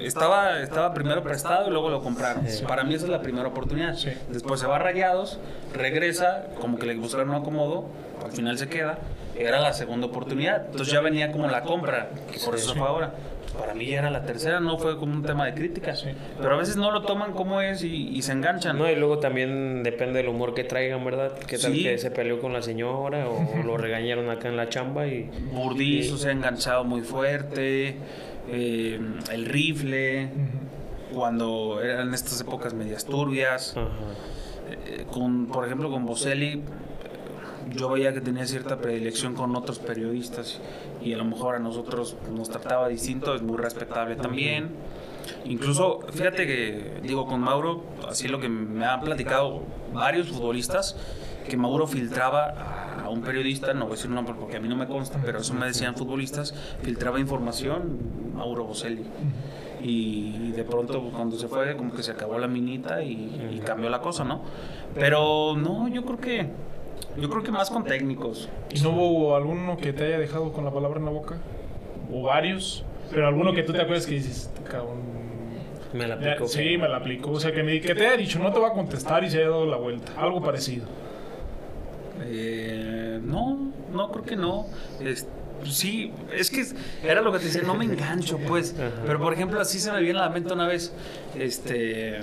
[SPEAKER 8] estaba, estaba primero prestado y luego lo compraron. Para mí esa es la primera oportunidad.
[SPEAKER 2] Sí.
[SPEAKER 8] Después se va a Rayados, regresa, como que le buscaron un acomodo, al final se queda. Era la segunda oportunidad. Entonces ya venía como la compra, por eso fue ahora. Para mí ya era la tercera, no fue como un tema de crítica. Pero a veces no lo toman como es y, y se enganchan.
[SPEAKER 1] No, y luego también depende del humor que traigan, ¿verdad? ¿Qué tal
[SPEAKER 8] Sí.
[SPEAKER 1] que se peleó con la señora o lo regañaron acá en la chamba y...
[SPEAKER 8] Burdizo se ha enganchado muy fuerte, eh, el rifle, cuando eran estas épocas medias turbias. Eh, con, por ejemplo, con Boselli, yo veía que tenía cierta predilección con otros periodistas y a lo mejor a nosotros nos trataba distinto, es muy respetable también. Incluso, fíjate que, digo, con Mauro, así lo que me han platicado varios futbolistas, que Mauro filtraba a un periodista, no voy a decir un nombre porque a mí no me consta, pero eso me decían futbolistas, filtraba información, Mauro Boselli. Y de pronto cuando se fue, como que se acabó la minita y, y cambió la cosa, ¿no? Pero no, yo creo que, yo creo que más con técnicos.
[SPEAKER 2] ¿Y no hubo alguno que te haya dejado con la palabra en la boca? ¿O varios? Pero alguno que tú te acuerdas que dices, "Este cabrón.
[SPEAKER 1] Me la aplicó.
[SPEAKER 2] Sí, me la aplicó. O sea, que, me, que te haya dicho, no te va a contestar y se haya dado la vuelta. Algo parecido.
[SPEAKER 8] Eh, no, no, creo que no. Es- sí, es que era lo que te decía, no me engancho, pues. Pero por ejemplo, así se me viene a la mente una vez, este.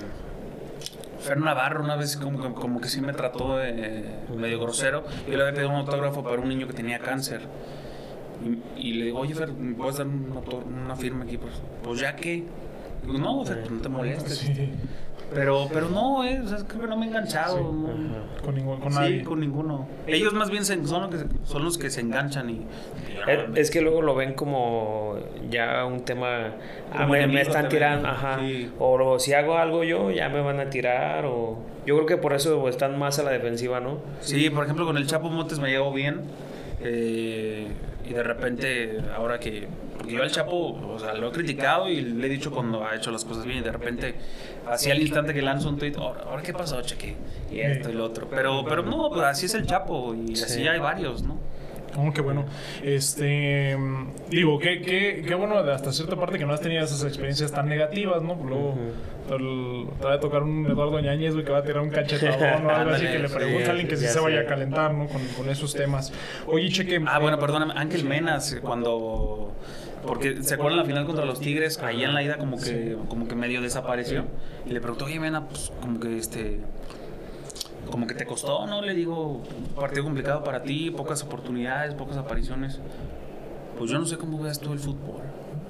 [SPEAKER 8] Fer Navarro una vez como que, sí me trató de medio grosero. Yo le había pedido un autógrafo para un niño que tenía cáncer. Y, le digo, oye Fer, ¿me puedes dar un autor- una firma aquí? Pues, pues ya que. No, Fer, pues, no te molestes.
[SPEAKER 2] Sí,
[SPEAKER 8] Pero, pero no, eh, o sea, es que no me he enganchado. no.
[SPEAKER 2] con, ningún, con
[SPEAKER 8] sí,
[SPEAKER 2] nadie.
[SPEAKER 8] con ninguno. Ellos más bien se- son, los que, son los que se enganchan y...
[SPEAKER 1] Es, es que luego lo ven como ya un tema. Ah, me, están tirando, ajá.
[SPEAKER 8] Sí.
[SPEAKER 1] O lo- si hago algo yo, ya me van a tirar. O yo creo que por eso están más a la defensiva, ¿no?
[SPEAKER 8] Sí, por ejemplo, con el Chapo Montes me llevo bien. Eh, y de repente, ahora que... Porque yo al Chapo, o sea, lo he criticado y le he dicho cuando ha hecho las cosas bien. Y de repente, así al instante que lanzo un tweet, ahora, ¿ahora qué pasó, Cheque? Y esto y lo otro. Pero, pero no, pues así es el Chapo y así hay varios, ¿no?
[SPEAKER 2] Oh, qué bueno. Este, digo, qué, qué, qué bueno hasta cierta parte que no has tenido esas experiencias tan negativas, ¿no? Luego el- te va a tocar un Eduardo Ñañez, güey, que va a tirar un cachetadón o algo así que le
[SPEAKER 8] sí,
[SPEAKER 2] pregunta a alguien que sí
[SPEAKER 1] ya
[SPEAKER 2] se vaya a calentar, ¿no? Con, con esos temas. Oye, cheque.
[SPEAKER 8] Ah, bueno, perdóname, Ángel Menas, cuando... Porque se acuerdan la final contra los Tigres, ahí en la ida como que, como que medio desapareció. Y le preguntó, oye, Mena, pues como que este... Como que te costó, ¿no? Le digo, un partido complicado para ti, pocas oportunidades, pocas apariciones. Pues yo no sé cómo veas tú el fútbol.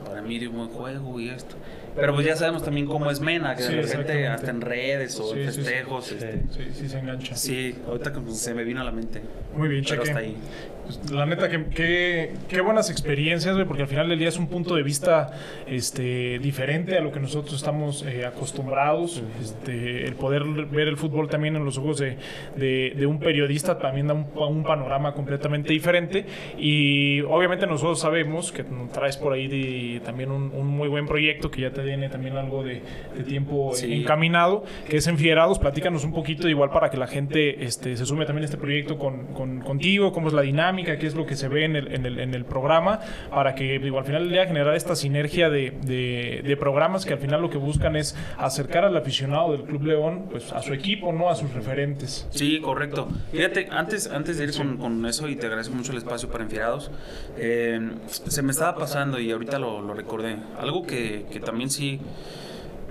[SPEAKER 8] Para mí dio un buen juego y esto. Pero pues ya sabemos también cómo es Mena, que
[SPEAKER 2] Sí,
[SPEAKER 8] de repente hasta en redes o
[SPEAKER 2] Sí,
[SPEAKER 8] en
[SPEAKER 2] sí, sí.
[SPEAKER 8] festejos. este,
[SPEAKER 2] Sí, sí se engancha.
[SPEAKER 8] Sí, ahorita se me vino a la mente.
[SPEAKER 2] Muy bien,
[SPEAKER 8] Pero
[SPEAKER 2] cheque.
[SPEAKER 8] hasta ahí.
[SPEAKER 2] Pues, la neta, que, qué buenas experiencias, güey, porque al final del día es un punto de vista este, diferente a lo que nosotros estamos eh, acostumbrados. Este, el poder ver el fútbol también en los ojos de, de- de un periodista también da un, un panorama completamente diferente. Y obviamente nosotros sabemos que traes por ahí de- también un, un muy buen proyecto que ya te tiene también algo de, de tiempo
[SPEAKER 8] Sí.
[SPEAKER 2] encaminado, que es Enfierados. Platícanos un poquito, igual para que la gente este, se sume también a este proyecto con, con- contigo, cómo es la dinámica dinámica, qué es lo que se ve en el, en el, en el programa, para que digo, al final del día generar esta sinergia de, de, de programas que al final lo que buscan es acercar al aficionado del Club León pues, a su equipo, no a sus referentes.
[SPEAKER 8] Sí, correcto. Fíjate, antes, antes de ir con, con eso, y te agradezco mucho el espacio para Enfierados, eh, se me estaba pasando y ahorita lo, lo recordé. Algo que, que también sí,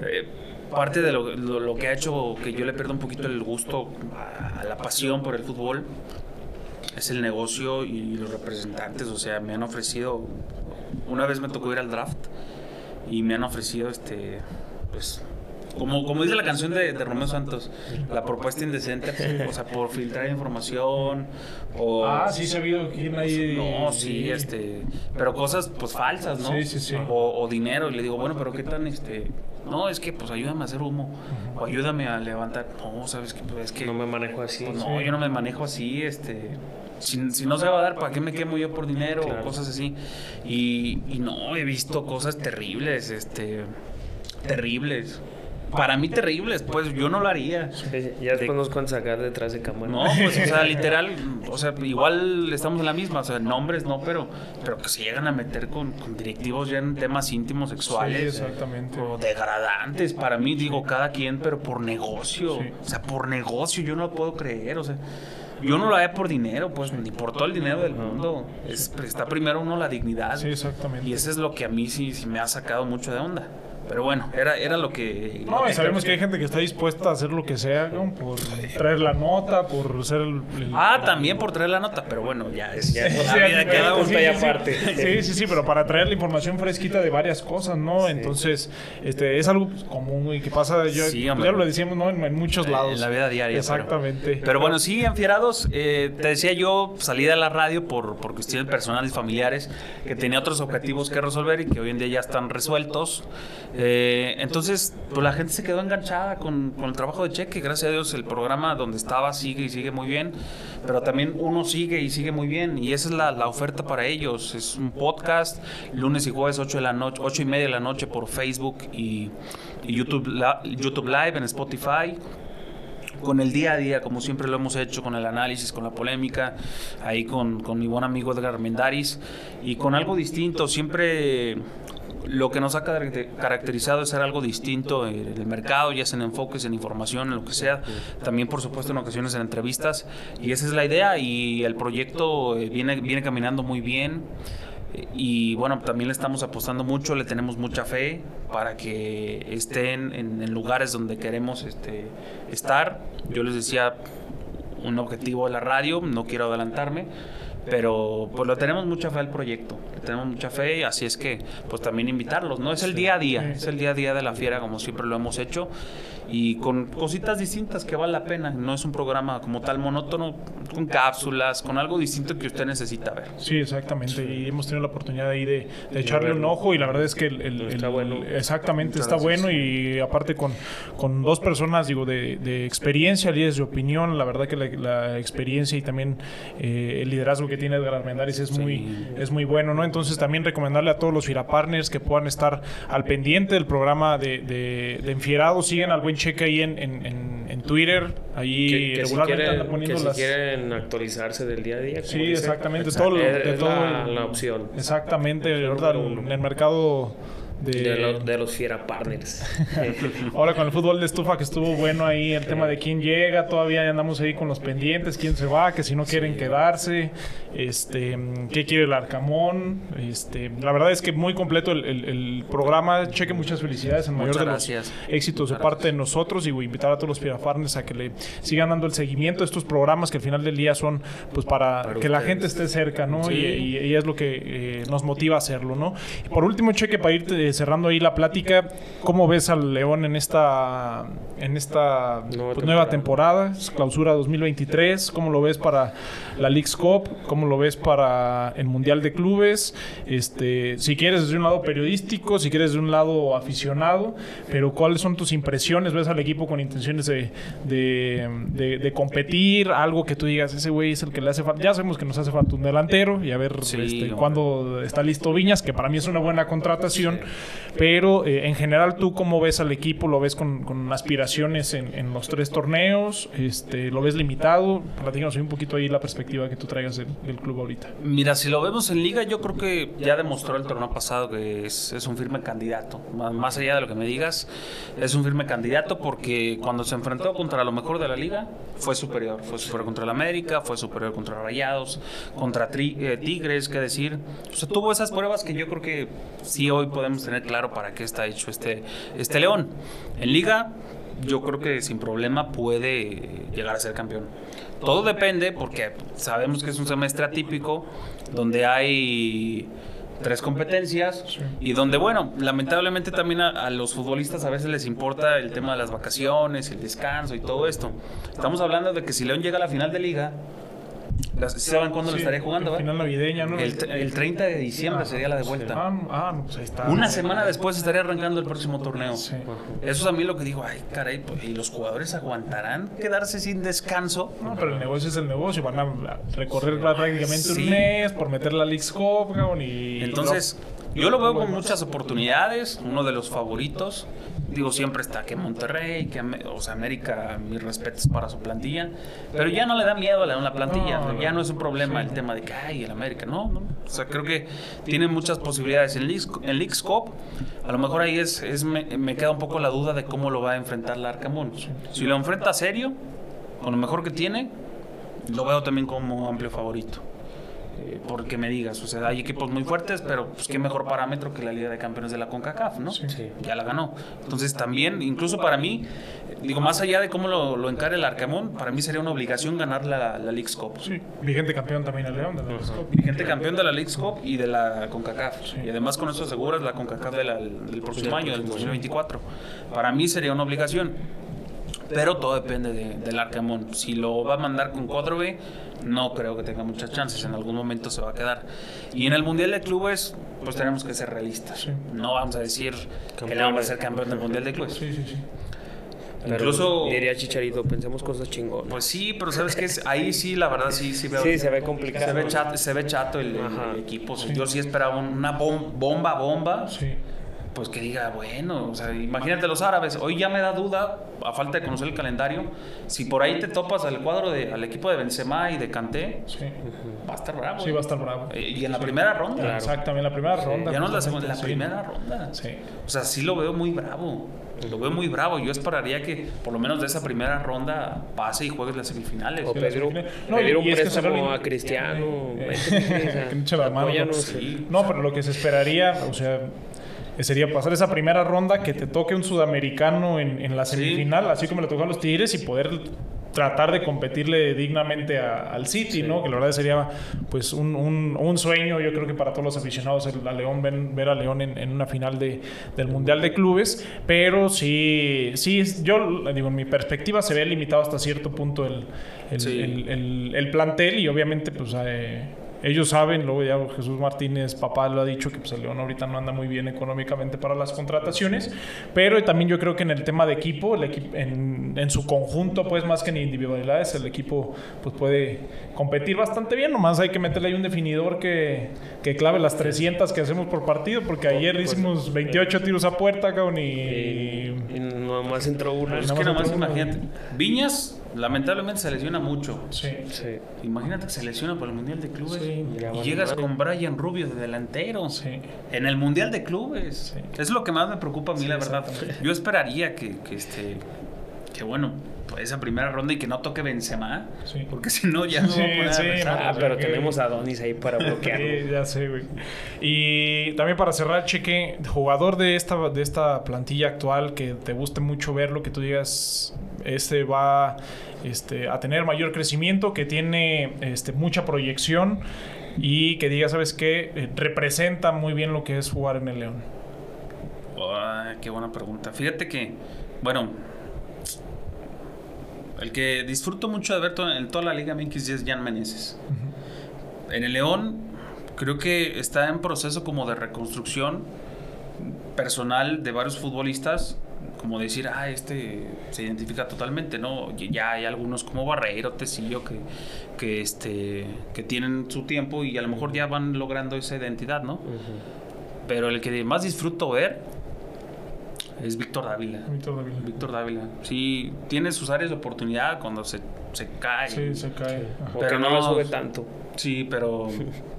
[SPEAKER 8] eh, parte de lo, lo- lo que ha hecho que yo le pierda un poquito el gusto a, a la pasión por el fútbol es el negocio y los representantes. O sea, me han ofrecido, una vez me tocó ir al draft y me han ofrecido este, pues como, como dice la canción de, de Romeo Santos, la propuesta indecente, o sea, por filtrar información o...
[SPEAKER 2] Ah, sí, se ha habido quién ahí.
[SPEAKER 8] No, sí, este, pero cosas pues falsas, ¿no?
[SPEAKER 2] Sí, sí, sí.
[SPEAKER 8] O, o dinero, y le digo, bueno, pero qué tan, este, no, es que pues ayúdame a hacer humo, o ayúdame a levantar, no, sabes que pues, es que,
[SPEAKER 1] No me manejo así.
[SPEAKER 8] pues, no, yo no me manejo así, este, si, si no se va a dar, ¿para qué me quemo yo por dinero?
[SPEAKER 1] Claro.
[SPEAKER 8] O cosas así, y, y no, he visto cosas terribles, este, terribles. Para mí terribles, pues yo no lo haría.
[SPEAKER 1] Ya después nos cuentan sacar detrás de cámara.
[SPEAKER 8] No, pues, o sea, literal, o sea, igual estamos en la misma, o sea, nombres no, pero, pero que se llegan a meter con, con directivos ya en temas íntimos sexuales.
[SPEAKER 2] Sí, exactamente.
[SPEAKER 8] O degradantes, para mí, digo, cada quien, pero por negocio.
[SPEAKER 2] Sí.
[SPEAKER 8] O sea, por negocio, yo no lo puedo creer, o sea. Yo no lo haría por dinero, pues, ni por todo el dinero del mundo. Es, está primero uno la dignidad.
[SPEAKER 2] Sí, exactamente.
[SPEAKER 8] Y eso es lo que a mí sí, sí me ha sacado mucho de onda. Pero bueno, era, era lo que...
[SPEAKER 2] No, y sabemos que hay gente que está dispuesta a hacer lo que sea, ¿no? por traer la nota, por ser el... el-
[SPEAKER 8] Ah, también por traer la nota, pero bueno, ya es...
[SPEAKER 1] Ya,
[SPEAKER 8] la
[SPEAKER 1] la
[SPEAKER 8] vida
[SPEAKER 1] queda punto y aparte.
[SPEAKER 2] Sí, sí, sí, pero para traer la información fresquita de varias cosas, ¿no? Entonces, este, es algo pues, común y que pasa, yo,
[SPEAKER 8] Sí, hombre.
[SPEAKER 2] ya lo decíamos, ¿no? En, en muchos lados.
[SPEAKER 8] En la vida diaria. pero-
[SPEAKER 2] Exactamente.
[SPEAKER 8] Pero, bueno, sí, Enfierados, eh, te decía yo, salí de la radio por, por cuestiones personales y familiares, que tenía otros objetivos que resolver y que hoy en día ya están resueltos. Eh, entonces, pues la gente se quedó enganchada con, con el trabajo de Cheque. Gracias a Dios, el programa donde estaba sigue y sigue muy bien, pero también uno sigue y sigue muy bien. Y esa es la, la oferta para ellos. Es un podcast, lunes y jueves, 8, de la noche, 8 y media de la noche por Facebook y, y YouTube, la- YouTube Live en Spotify con el día a día, como siempre lo hemos hecho, con el análisis, con la polémica, ahí con, con mi buen amigo Edgar Armendaris, y con algo distinto, siempre lo que nos ha caracter- caracterizado es ser algo distinto en el mercado, ya sea en enfoques, en información, en lo que sea, también por supuesto en ocasiones en entrevistas, y esa es la idea, y el proyecto eh, viene, viene caminando muy bien. Y bueno, también le estamos apostando mucho, le tenemos mucha fe para que estén en, en lugares donde queremos este, estar. Yo les decía un objetivo de la radio, no quiero adelantarme, pero pues lo tenemos mucha fe al proyecto, le tenemos mucha fe, así es que pues también invitarlos, ¿no? Es el día a día, es el día a día de la fiera como siempre lo hemos hecho y con cositas distintas que vale la pena, no es un programa como tal monótono, con cápsulas, con algo distinto que usted necesita ver.
[SPEAKER 2] Sí, exactamente. Y hemos tenido la oportunidad ahí de, de echarle un ojo y la verdad es que el, el-
[SPEAKER 1] Está bueno.
[SPEAKER 2] exactamente está bueno y aparte con, con dos personas, digo, de, de experiencia, líderes de opinión, la verdad que la, la experiencia y también eh, el liderazgo que tiene Edgar Armendáriz es muy, es muy bueno, ¿no? Entonces también recomendarle a todos los Fira Partners que puedan estar al pendiente del programa de, de, de Enfierados, siguen al buen cheque ahí en, en, en- en Twitter, ahí
[SPEAKER 1] Que, que si
[SPEAKER 2] regularmente anda
[SPEAKER 1] quieren,
[SPEAKER 2] poniendo
[SPEAKER 1] que si
[SPEAKER 2] las...
[SPEAKER 1] quieren actualizarse del día a día.
[SPEAKER 2] Sí, exactamente. Todo, lo-
[SPEAKER 1] es,
[SPEAKER 2] de
[SPEAKER 1] es
[SPEAKER 2] todo
[SPEAKER 1] la,
[SPEAKER 2] el-
[SPEAKER 1] la opción
[SPEAKER 2] Exactamente.
[SPEAKER 1] Uno.
[SPEAKER 2] en el mercado de,
[SPEAKER 1] de, lo- de los Fiera Partners.
[SPEAKER 2] ahora con el fútbol de estufa que estuvo bueno ahí, el tema de quién llega, todavía andamos ahí con los pendientes, quién se va, que si no quieren quedarse, este, qué quiere el Arcamón, este, la verdad es que muy completo el, el- el programa, cheque muchas felicidades, el mayor
[SPEAKER 8] Muchas
[SPEAKER 2] de
[SPEAKER 8] gracias.
[SPEAKER 2] los éxitos de parte de nosotros y voy a invitar a todos los Pirafarnes a que le sigan dando el seguimiento a estos programas que al final del día son pues para,
[SPEAKER 8] Para
[SPEAKER 2] que la gente esté cerca, ¿no?
[SPEAKER 8] Sí.
[SPEAKER 2] Y, y- y es lo que eh, nos motiva a hacerlo, ¿no? Y por último, Cheque, para ir eh, cerrando ahí la plática, ¿cómo ves al León en esta en esta
[SPEAKER 1] Nueva
[SPEAKER 2] pues, nueva temporada, clausura 2023? ¿Cómo lo ves para la League's Cup? ¿Cómo lo ves para el Mundial de Clubes? Este, si quieres desde un lado periodístico, si quieres de un lado aficionado, pero ¿cuáles son tus impresiones? ¿Ves al equipo con intenciones de, de, de- de competir? Algo que tú digas, ese güey es el que le hace falta. Ya sabemos que nos hace falta un delantero y a ver
[SPEAKER 8] Sí,
[SPEAKER 2] este, cuándo está listo Viñas, que para mí es una buena contratación, Pero eh, en general, ¿tú cómo ves al equipo? ¿Lo ves con, aspiraciones en, los tres torneos? Este, ¿Lo ves limitado? Platícanos un poquito ahí la perspectiva que tú traigas del, club ahorita.
[SPEAKER 8] Mira, si lo vemos en liga, yo creo que ya demostró el torneo pasado que es, es un firme candidato. Más, allá de lo que me digas, es un firme candidato porque cuando se enfrentó contra lo mejor de la liga, fue superior. Fue superior contra el América, fue superior contra Rayados, contra Tri- eh, Tigres, qué decir. O tuvo esas pruebas que yo creo que sí hoy podemos tener claro para qué está hecho este, este León. En liga, yo creo que sin problema puede llegar a ser campeón. Todo depende porque sabemos que es un semestre atípico donde hay tres competencias y donde, bueno, lamentablemente también a, a los futbolistas a veces les importa el tema de las vacaciones, el descanso y todo esto. Estamos hablando de que si León llega a la final de liga, las- ¿saben cuándo lo
[SPEAKER 2] Sí,
[SPEAKER 8] estaré jugando? va?
[SPEAKER 2] Final navideña, ¿no?
[SPEAKER 8] El, el 30 de diciembre sería la de vuelta.
[SPEAKER 2] Ah, ah, pues ahí está.
[SPEAKER 8] Una semana después estaría arrancando el próximo torneo.
[SPEAKER 2] Sí.
[SPEAKER 8] Eso es a mí lo que digo, ay, caray, pues, ¿y los jugadores aguantarán quedarse sin descanso?
[SPEAKER 2] No, pero el negocio es el negocio. Van a recorrer prácticamente
[SPEAKER 8] Sí.
[SPEAKER 2] un mes por meter la League's Cup, y...
[SPEAKER 8] Entonces, yo lo veo con muchas oportunidades, uno de los favoritos. Digo, siempre está que Monterrey, que o sea, América, mis respetos para su plantilla. Pero ya no le da miedo a la, la plantilla,
[SPEAKER 2] No,
[SPEAKER 8] ya no es un problema
[SPEAKER 2] sí.
[SPEAKER 8] el tema de que, ay, el América, no, no. O sea, creo que tiene muchas posibilidades. En en Leagues Cup, a lo mejor ahí es, es me, me queda un poco la duda de cómo lo va a enfrentar la Arcamón. Si lo enfrenta serio, con lo mejor que tiene, lo veo también como amplio favorito. Eh, porque me digas, o sea, hay equipos muy fuertes, pero pues qué mejor parámetro que la Liga de Campeones de la CONCACAF, ¿no?
[SPEAKER 2] Sí.
[SPEAKER 8] Ya la ganó. Entonces también, incluso para mí, digo, más allá de cómo lo, lo encare el Arcamón, para mí sería una obligación ganar la, la League's Cup.
[SPEAKER 2] Sí, vigente campeón también el León de la League's Cup.
[SPEAKER 8] Vigente campeón de la League's Cup y de la CONCACAF. Y además con eso aseguras la CONCACAF de la- del próximo año, del 2024. Para mí sería una obligación. Pero todo depende de- del Arcamón. Si lo va a mandar con 4B, no creo que tenga muchas chances. En algún momento se va a quedar. Y en el Mundial de Clubes, pues tenemos que ser realistas. No vamos a decir que le vamos a ser campeón del Mundial de Clubes.
[SPEAKER 2] Sí, sí, sí.
[SPEAKER 1] Pero
[SPEAKER 8] Incluso...
[SPEAKER 1] diría Chicharito, pensemos cosas chingonas.
[SPEAKER 8] Pues sí, pero ¿sabes qué? es? Ahí sí, la verdad, sí, sí veo...
[SPEAKER 1] Sí, se ve complicado.
[SPEAKER 8] Se ve chato, se ve chato el, equipo. Yo sí esperaba un- una bom- bomba, bomba.
[SPEAKER 2] Sí.
[SPEAKER 8] Pues que diga, bueno, o sea, imagínate los árabes. Hoy ya me da duda, a falta de conocer el calendario, si por ahí te topas al cuadro de, al equipo de Benzema y de Kanté,
[SPEAKER 2] Sí.
[SPEAKER 8] va a estar bravo.
[SPEAKER 2] Sí, va a estar bravo.
[SPEAKER 8] Eh, Y en la primera ronda.
[SPEAKER 2] Exactamente, la primera ronda.
[SPEAKER 8] Ya no es la segunda, la
[SPEAKER 2] sí.
[SPEAKER 8] primera ronda.
[SPEAKER 2] Sí.
[SPEAKER 8] O sea, sí lo veo muy bravo. Lo veo muy bravo. Yo esperaría que por lo menos de esa primera ronda pase y juegues las semifinales.
[SPEAKER 1] O
[SPEAKER 2] Sí,
[SPEAKER 1] pedir un,
[SPEAKER 2] la. No,
[SPEAKER 1] pedir un préstamo a Cristiano.
[SPEAKER 2] Eh,
[SPEAKER 1] sea,
[SPEAKER 2] que no la pero lo que se esperaría, o sea, eh, sería pasar esa primera ronda, que te toque un sudamericano en, en la
[SPEAKER 8] Sí.
[SPEAKER 2] semifinal, así como le tocó a los Tigres, y poder tratar de competirle dignamente a- al City, ¿no? Que la verdad sería pues un, un- un sueño, yo creo que para todos los aficionados el- a León, ven- ver a León en, en una final de, del Mundial de Clubes, pero sí, sí, yo digo, en mi perspectiva se ve limitado hasta cierto punto el, el,
[SPEAKER 8] Sí.
[SPEAKER 2] el- el- el plantel y obviamente pues... eh, ellos saben, luego ya Jesús Martínez, papá, lo ha dicho, que pues el León ahorita no anda muy bien económicamente para las contrataciones, pero también yo creo que en el tema de equipo, el equipo en, en su conjunto, pues más que en individualidades, el equipo pues puede competir bastante bien, nomás hay que meterle ahí un definidor que, que clave las 300 que hacemos por partido, porque ayer hicimos 28 tiros a puerta, cabrón, y...
[SPEAKER 1] Y nomás entró uno.
[SPEAKER 8] Es
[SPEAKER 2] Nada
[SPEAKER 8] que
[SPEAKER 2] más
[SPEAKER 8] nomás imagínate. Viñas, lamentablemente, se lesiona mucho.
[SPEAKER 2] Sí.
[SPEAKER 1] Sí.
[SPEAKER 8] Imagínate que se lesiona por el Mundial de Clubes.
[SPEAKER 2] Sí,
[SPEAKER 8] y llegas con Brian Rubio de delantero.
[SPEAKER 2] Sí.
[SPEAKER 8] En el Mundial de Clubes.
[SPEAKER 2] Sí.
[SPEAKER 8] Es lo que más me preocupa a mí,
[SPEAKER 2] Sí,
[SPEAKER 8] la verdad. Yo esperaría que, que este. Que bueno, esa primera ronda y que no toque Benzema.
[SPEAKER 2] Sí.
[SPEAKER 8] Porque si no, ya no
[SPEAKER 2] Sí,
[SPEAKER 8] va a
[SPEAKER 2] sí.
[SPEAKER 1] Ah, pero
[SPEAKER 2] que-
[SPEAKER 1] tenemos a Donis ahí para bloquearlo.
[SPEAKER 2] Sí, ya sé, güey. Y también para cerrar, Cheque, jugador de esta, de esta plantilla actual que te guste mucho verlo, que tú digas, este va este, a tener mayor crecimiento, que tiene este, mucha proyección y que diga, ¿sabes qué? Eh, representa muy bien lo que es jugar en el León.
[SPEAKER 8] Ah, qué buena pregunta. Fíjate que, bueno, el que disfruto mucho de ver to- en toda la Liga MX es Jan Meneses. En el León, creo que está en proceso como de reconstrucción personal de varios futbolistas. Como decir, ah, este se identifica totalmente, ¿no? Ya hay algunos como Barreiro, Tecillo, que, que, este, que tienen su tiempo y a lo mejor ya van logrando esa identidad, ¿no? Pero el que más disfruto ver es Víctor Dávila.
[SPEAKER 2] Víctor Dávila.
[SPEAKER 8] Víctor Dávila. Sí, tiene sus áreas de oportunidad cuando se, se cae.
[SPEAKER 2] Sí, se cae. Ajá.
[SPEAKER 8] Pero
[SPEAKER 1] no,
[SPEAKER 8] no-
[SPEAKER 1] lo sube tanto.
[SPEAKER 8] Sí, pero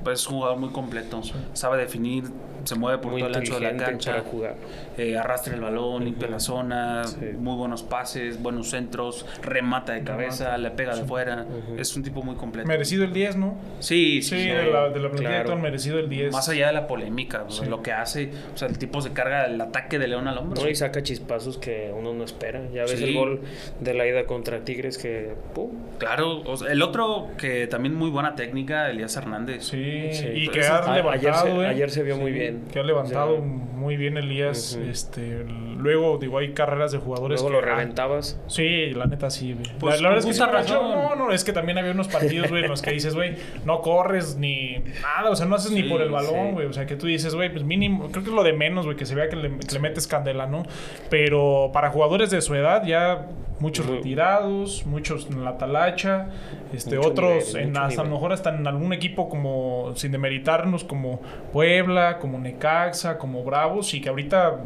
[SPEAKER 8] pues, es un jugador muy completo. Sabe definir, se mueve por
[SPEAKER 1] Muy
[SPEAKER 8] todo el ancho de la cancha.
[SPEAKER 1] para jugar.
[SPEAKER 8] eh, arrastra el balón, limpia la zona,
[SPEAKER 1] Sí.
[SPEAKER 8] muy buenos pases, buenos centros, remata de cabeza, le pega de fuera. Es un tipo muy completo.
[SPEAKER 2] Merecido el 10, ¿no?
[SPEAKER 8] Sí,
[SPEAKER 2] Sí,
[SPEAKER 8] sí.
[SPEAKER 2] de la, de la plantilla
[SPEAKER 1] claro.
[SPEAKER 2] Merecido el 10.
[SPEAKER 8] Más allá de la polémica, lo que hace, o sea, el tipo se carga el ataque de León al hombro.
[SPEAKER 1] No, y saca chispazos que uno no espera. Ya ves
[SPEAKER 8] Sí.
[SPEAKER 1] el gol de la ida contra Tigres que ¡pum!
[SPEAKER 8] Claro, o sea, el otro que también muy buena técnica, Elías Hernández.
[SPEAKER 2] Sí,
[SPEAKER 1] Sí,
[SPEAKER 2] y que ha levantado,
[SPEAKER 1] ayer se-
[SPEAKER 2] ¿eh?
[SPEAKER 1] ayer se vio muy bien.
[SPEAKER 2] Que ha levantado muy bien Elías. Este, luego, digo, hay carreras de jugadores
[SPEAKER 1] Luego
[SPEAKER 2] que
[SPEAKER 1] lo
[SPEAKER 2] ah,
[SPEAKER 1] reventabas.
[SPEAKER 2] Sí, la neta sí, güey.
[SPEAKER 8] Pues,
[SPEAKER 2] la, la verdad es que
[SPEAKER 8] razón.
[SPEAKER 2] No, no, es que también había unos partidos, güey, en los que dices, güey, no corres ni nada, o sea, no haces ni por el balón,
[SPEAKER 1] sí.
[SPEAKER 2] güey. O sea, que tú dices, güey, pues mínimo, creo que es lo de menos, güey, que se vea que le, que le metes candela, ¿no? Pero para jugadores de su edad, ya muchos retirados, muchos en la talacha, este,
[SPEAKER 1] Mucho
[SPEAKER 2] otros
[SPEAKER 1] nivel,
[SPEAKER 2] en hasta a lo mejor hasta en algún equipo como, sin demeritarnos, como Puebla, como Necaxa, como Bravos, y que ahorita,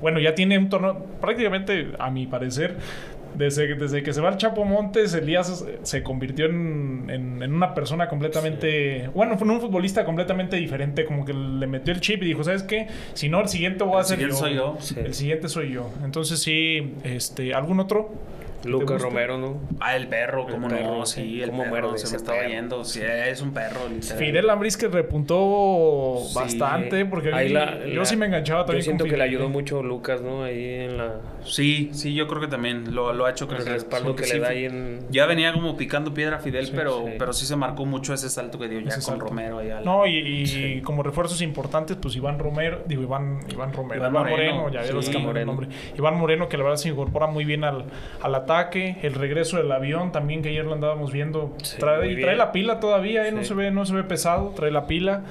[SPEAKER 2] bueno, ya tiene un torneo, prácticamente, a mi parecer, desde, desde que se va el Chapo Montes, Elías se convirtió en, en- en una persona completamente, bueno, fue un futbolista completamente diferente, como que le metió el chip y dijo, ¿sabes qué? Si no, el siguiente voy a
[SPEAKER 8] El
[SPEAKER 2] ser
[SPEAKER 8] siguiente
[SPEAKER 2] yo.
[SPEAKER 8] soy yo.
[SPEAKER 1] Sí.
[SPEAKER 2] El siguiente soy yo. Entonces sí, este, ¿algún otro?
[SPEAKER 1] Lucas? Romero, ¿no?
[SPEAKER 8] Ah, el perro, cómo
[SPEAKER 1] El
[SPEAKER 8] no,
[SPEAKER 1] perro,
[SPEAKER 8] sí, el
[SPEAKER 1] Cómo
[SPEAKER 8] perro
[SPEAKER 1] muerde
[SPEAKER 8] se me estaba
[SPEAKER 1] perro.
[SPEAKER 8] yendo. Sí, es un perro, literal.
[SPEAKER 2] Fidel Ambris que repuntó
[SPEAKER 8] Sí.
[SPEAKER 2] bastante, porque
[SPEAKER 1] Ahí la-
[SPEAKER 2] yo
[SPEAKER 1] la-
[SPEAKER 2] sí me enganchaba
[SPEAKER 1] Yo
[SPEAKER 2] también
[SPEAKER 1] siento
[SPEAKER 2] con
[SPEAKER 1] que le ayudó mucho Lucas, ¿no? Ahí en la
[SPEAKER 8] Sí, sí, yo creo que también lo, lo ha hecho
[SPEAKER 1] el
[SPEAKER 8] crecer.
[SPEAKER 1] respaldo
[SPEAKER 8] Porque
[SPEAKER 1] que
[SPEAKER 8] sí,
[SPEAKER 1] le da ahí en
[SPEAKER 8] Ya venía como picando piedra Fidel,
[SPEAKER 2] Sí,
[SPEAKER 8] pero,
[SPEAKER 1] sí.
[SPEAKER 8] pero sí se marcó mucho ese salto que dio ya
[SPEAKER 2] Ese
[SPEAKER 8] con
[SPEAKER 2] salto.
[SPEAKER 8] Romero. Ahí a la-
[SPEAKER 2] No, y, y como refuerzos importantes, pues Iván Romero, digo Iván, Iván Romero,
[SPEAKER 8] Iván
[SPEAKER 2] Iván, Moreno,
[SPEAKER 8] Moreno,
[SPEAKER 2] ya el nombre. Iván Moreno, que la verdad se incorpora muy bien al, al ataque, el regreso del avión también, que ayer lo andábamos viendo,
[SPEAKER 1] Sí,
[SPEAKER 2] trae, trae la pila todavía, ¿eh? no se ve, no se ve pesado, trae la pila.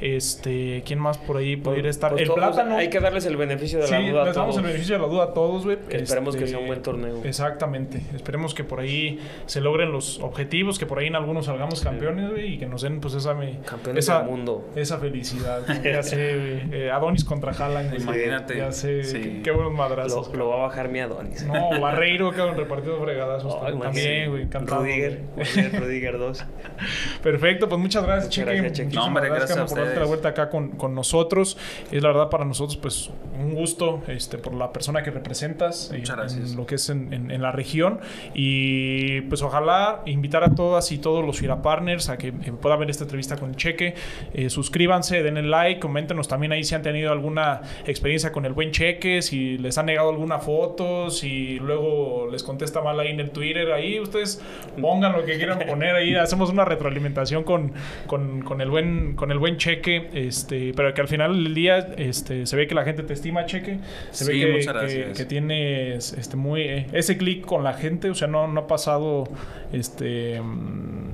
[SPEAKER 2] Este, ¿quién más por ahí pudiera estar?
[SPEAKER 1] Pues
[SPEAKER 2] el
[SPEAKER 1] todos,
[SPEAKER 2] plátano.
[SPEAKER 1] Hay que darles el beneficio de
[SPEAKER 2] Sí,
[SPEAKER 1] la duda
[SPEAKER 2] les damos el
[SPEAKER 1] todos.
[SPEAKER 2] beneficio de la duda a todos, güey.
[SPEAKER 1] Que esperemos que
[SPEAKER 2] Este,
[SPEAKER 1] sea un buen torneo.
[SPEAKER 2] Exactamente. Esperemos que por ahí se logren los objetivos, que por ahí en algunos salgamos campeones, güey, y que nos den pues esa me-
[SPEAKER 1] Campeones
[SPEAKER 2] esa,
[SPEAKER 1] del mundo.
[SPEAKER 2] esa felicidad. Ya sé, güey. Eh, Adonis contra Haaland.
[SPEAKER 8] Imagínate.
[SPEAKER 2] Ya sé,
[SPEAKER 8] Sí.
[SPEAKER 2] qué, qué buenos madrazos.
[SPEAKER 1] Lo, lo va a bajar mi Adonis.
[SPEAKER 2] No, Barreiro, cabrón, repartido fregadazos.
[SPEAKER 1] Ay,
[SPEAKER 2] también, güey.
[SPEAKER 1] Rudiger. Rudiger, Rudiger 2.
[SPEAKER 2] Perfecto, pues muchas gracias,
[SPEAKER 1] Muchas
[SPEAKER 2] Cheque.
[SPEAKER 1] gracias, Cheque.
[SPEAKER 8] No, hombre, gracias a
[SPEAKER 2] por darte la vuelta acá con, con nosotros. Es la verdad para nosotros, pues, un gusto este, por la persona que representas eh,
[SPEAKER 8] Muchas gracias.
[SPEAKER 2] en lo que es en, en- en la región. Y pues ojalá invitar a todas y todos los Fira Partners a que eh, puedan ver esta entrevista con el Cheque. Eh, suscríbanse, denle like, coméntenos también ahí si han tenido alguna experiencia con el buen Cheque, si les han negado alguna foto, si luego les contesta mal ahí en el Twitter. Ahí ustedes pongan lo que quieran poner ahí. Hacemos una retroalimentación con, con, con el buen con el buen Cheque. Este, pero que al final del día este, se ve que la gente te estima, Cheque. Se
[SPEAKER 8] Sí,
[SPEAKER 2] ve que, que- que tienes este, muy, eh, ese clic con la gente. O sea, no, no ha pasado este, mm,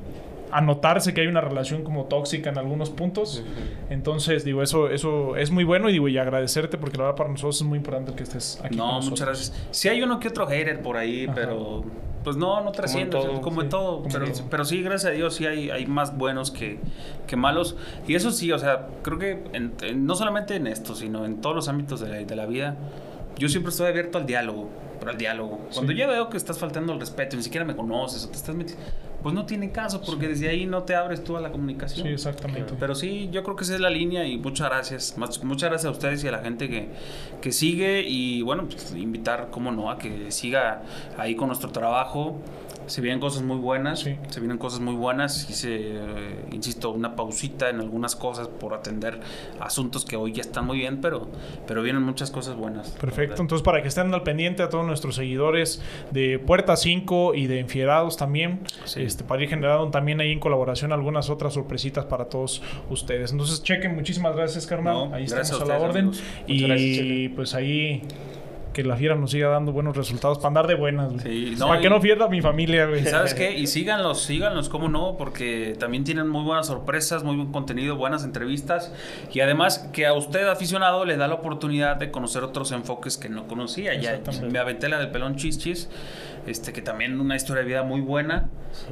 [SPEAKER 2] a notarse que hay una relación como tóxica en algunos puntos. Entonces, digo, eso, eso es muy bueno y digo, y agradecerte porque la verdad para nosotros es muy importante que estés aquí.
[SPEAKER 8] No, muchas gracias. Sí hay uno que otro hater por ahí,
[SPEAKER 2] Ajá.
[SPEAKER 8] pero pues no, no trasciende, o sea,
[SPEAKER 1] todo,
[SPEAKER 8] como en
[SPEAKER 2] sí,
[SPEAKER 8] todo.
[SPEAKER 2] como
[SPEAKER 8] pero,
[SPEAKER 2] en todo.
[SPEAKER 8] pero sí, gracias a Dios, sí hay, hay más buenos que, que malos. Y eso sí, o sea, creo que en- en- no solamente en esto, sino en todos los ámbitos de la, de la vida, yo siempre estoy abierto al diálogo, pero al diálogo. Cuando
[SPEAKER 2] Sí.
[SPEAKER 8] yo veo que estás faltando el respeto, ni siquiera me conoces o te estás metiendo, pues no tiene caso, porque desde ahí no te abres tú a la comunicación.
[SPEAKER 2] Sí, exactamente.
[SPEAKER 8] Pero sí, yo creo que esa es la línea y muchas gracias. Muchas gracias a ustedes y a la gente que, que sigue y bueno, pues, invitar, cómo no, a que siga ahí con nuestro trabajo. Se vienen cosas muy buenas,
[SPEAKER 2] Sí.
[SPEAKER 8] se vienen cosas muy buenas. Hice, eh, insisto, una pausita en algunas cosas por atender asuntos que hoy ya están muy bien, pero, pero vienen muchas cosas buenas.
[SPEAKER 2] Perfecto, entonces para que estén al pendiente a todos nuestros seguidores de Puerta 5 y de Enfierados también,
[SPEAKER 8] Sí.
[SPEAKER 2] este, para ir generando también ahí en colaboración algunas otras sorpresitas para todos ustedes. Entonces chequen, muchísimas gracias carnal,
[SPEAKER 8] No,
[SPEAKER 2] ahí
[SPEAKER 8] gracias
[SPEAKER 2] estamos a
[SPEAKER 8] a
[SPEAKER 2] la orden
[SPEAKER 8] amigos.
[SPEAKER 2] y
[SPEAKER 1] gracias,
[SPEAKER 2] pues ahí que la fiera nos siga dando buenos resultados para andar de buenas, güey.
[SPEAKER 8] Sí, no,
[SPEAKER 2] para que no pierda mi familia, güey.
[SPEAKER 8] ¿Sabes qué? Y síganlos, síganlos, cómo no, porque también tienen muy buenas sorpresas, muy buen contenido, buenas entrevistas y además que a usted aficionado le da la oportunidad de conocer otros enfoques que no conocía. Ya me aventé la del pelón chichis, este que también una historia de vida muy buena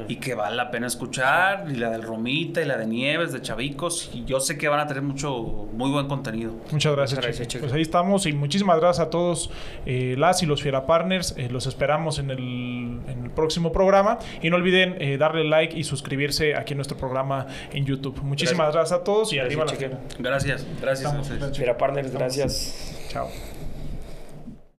[SPEAKER 8] y que vale la pena escuchar y la del Romita y la de Nieves, de Chavicos y yo sé que van a tener mucho muy buen contenido.
[SPEAKER 2] Muchas gracias,
[SPEAKER 1] Muchas gracias.
[SPEAKER 2] Pues ahí estamos y muchísimas gracias a todos eh, las y los Fiera Partners. Eh, los esperamos en el, en el próximo programa y no olviden eh, darle like y suscribirse aquí en nuestro programa en YouTube. Muchísimas gracias, a todos y
[SPEAKER 1] Gracias,
[SPEAKER 2] arriba la fiera.
[SPEAKER 8] Gracias, gracias.
[SPEAKER 2] Estamos,
[SPEAKER 8] gracias.
[SPEAKER 2] gracias.
[SPEAKER 1] Fiera Partners, gracias.
[SPEAKER 2] Chao.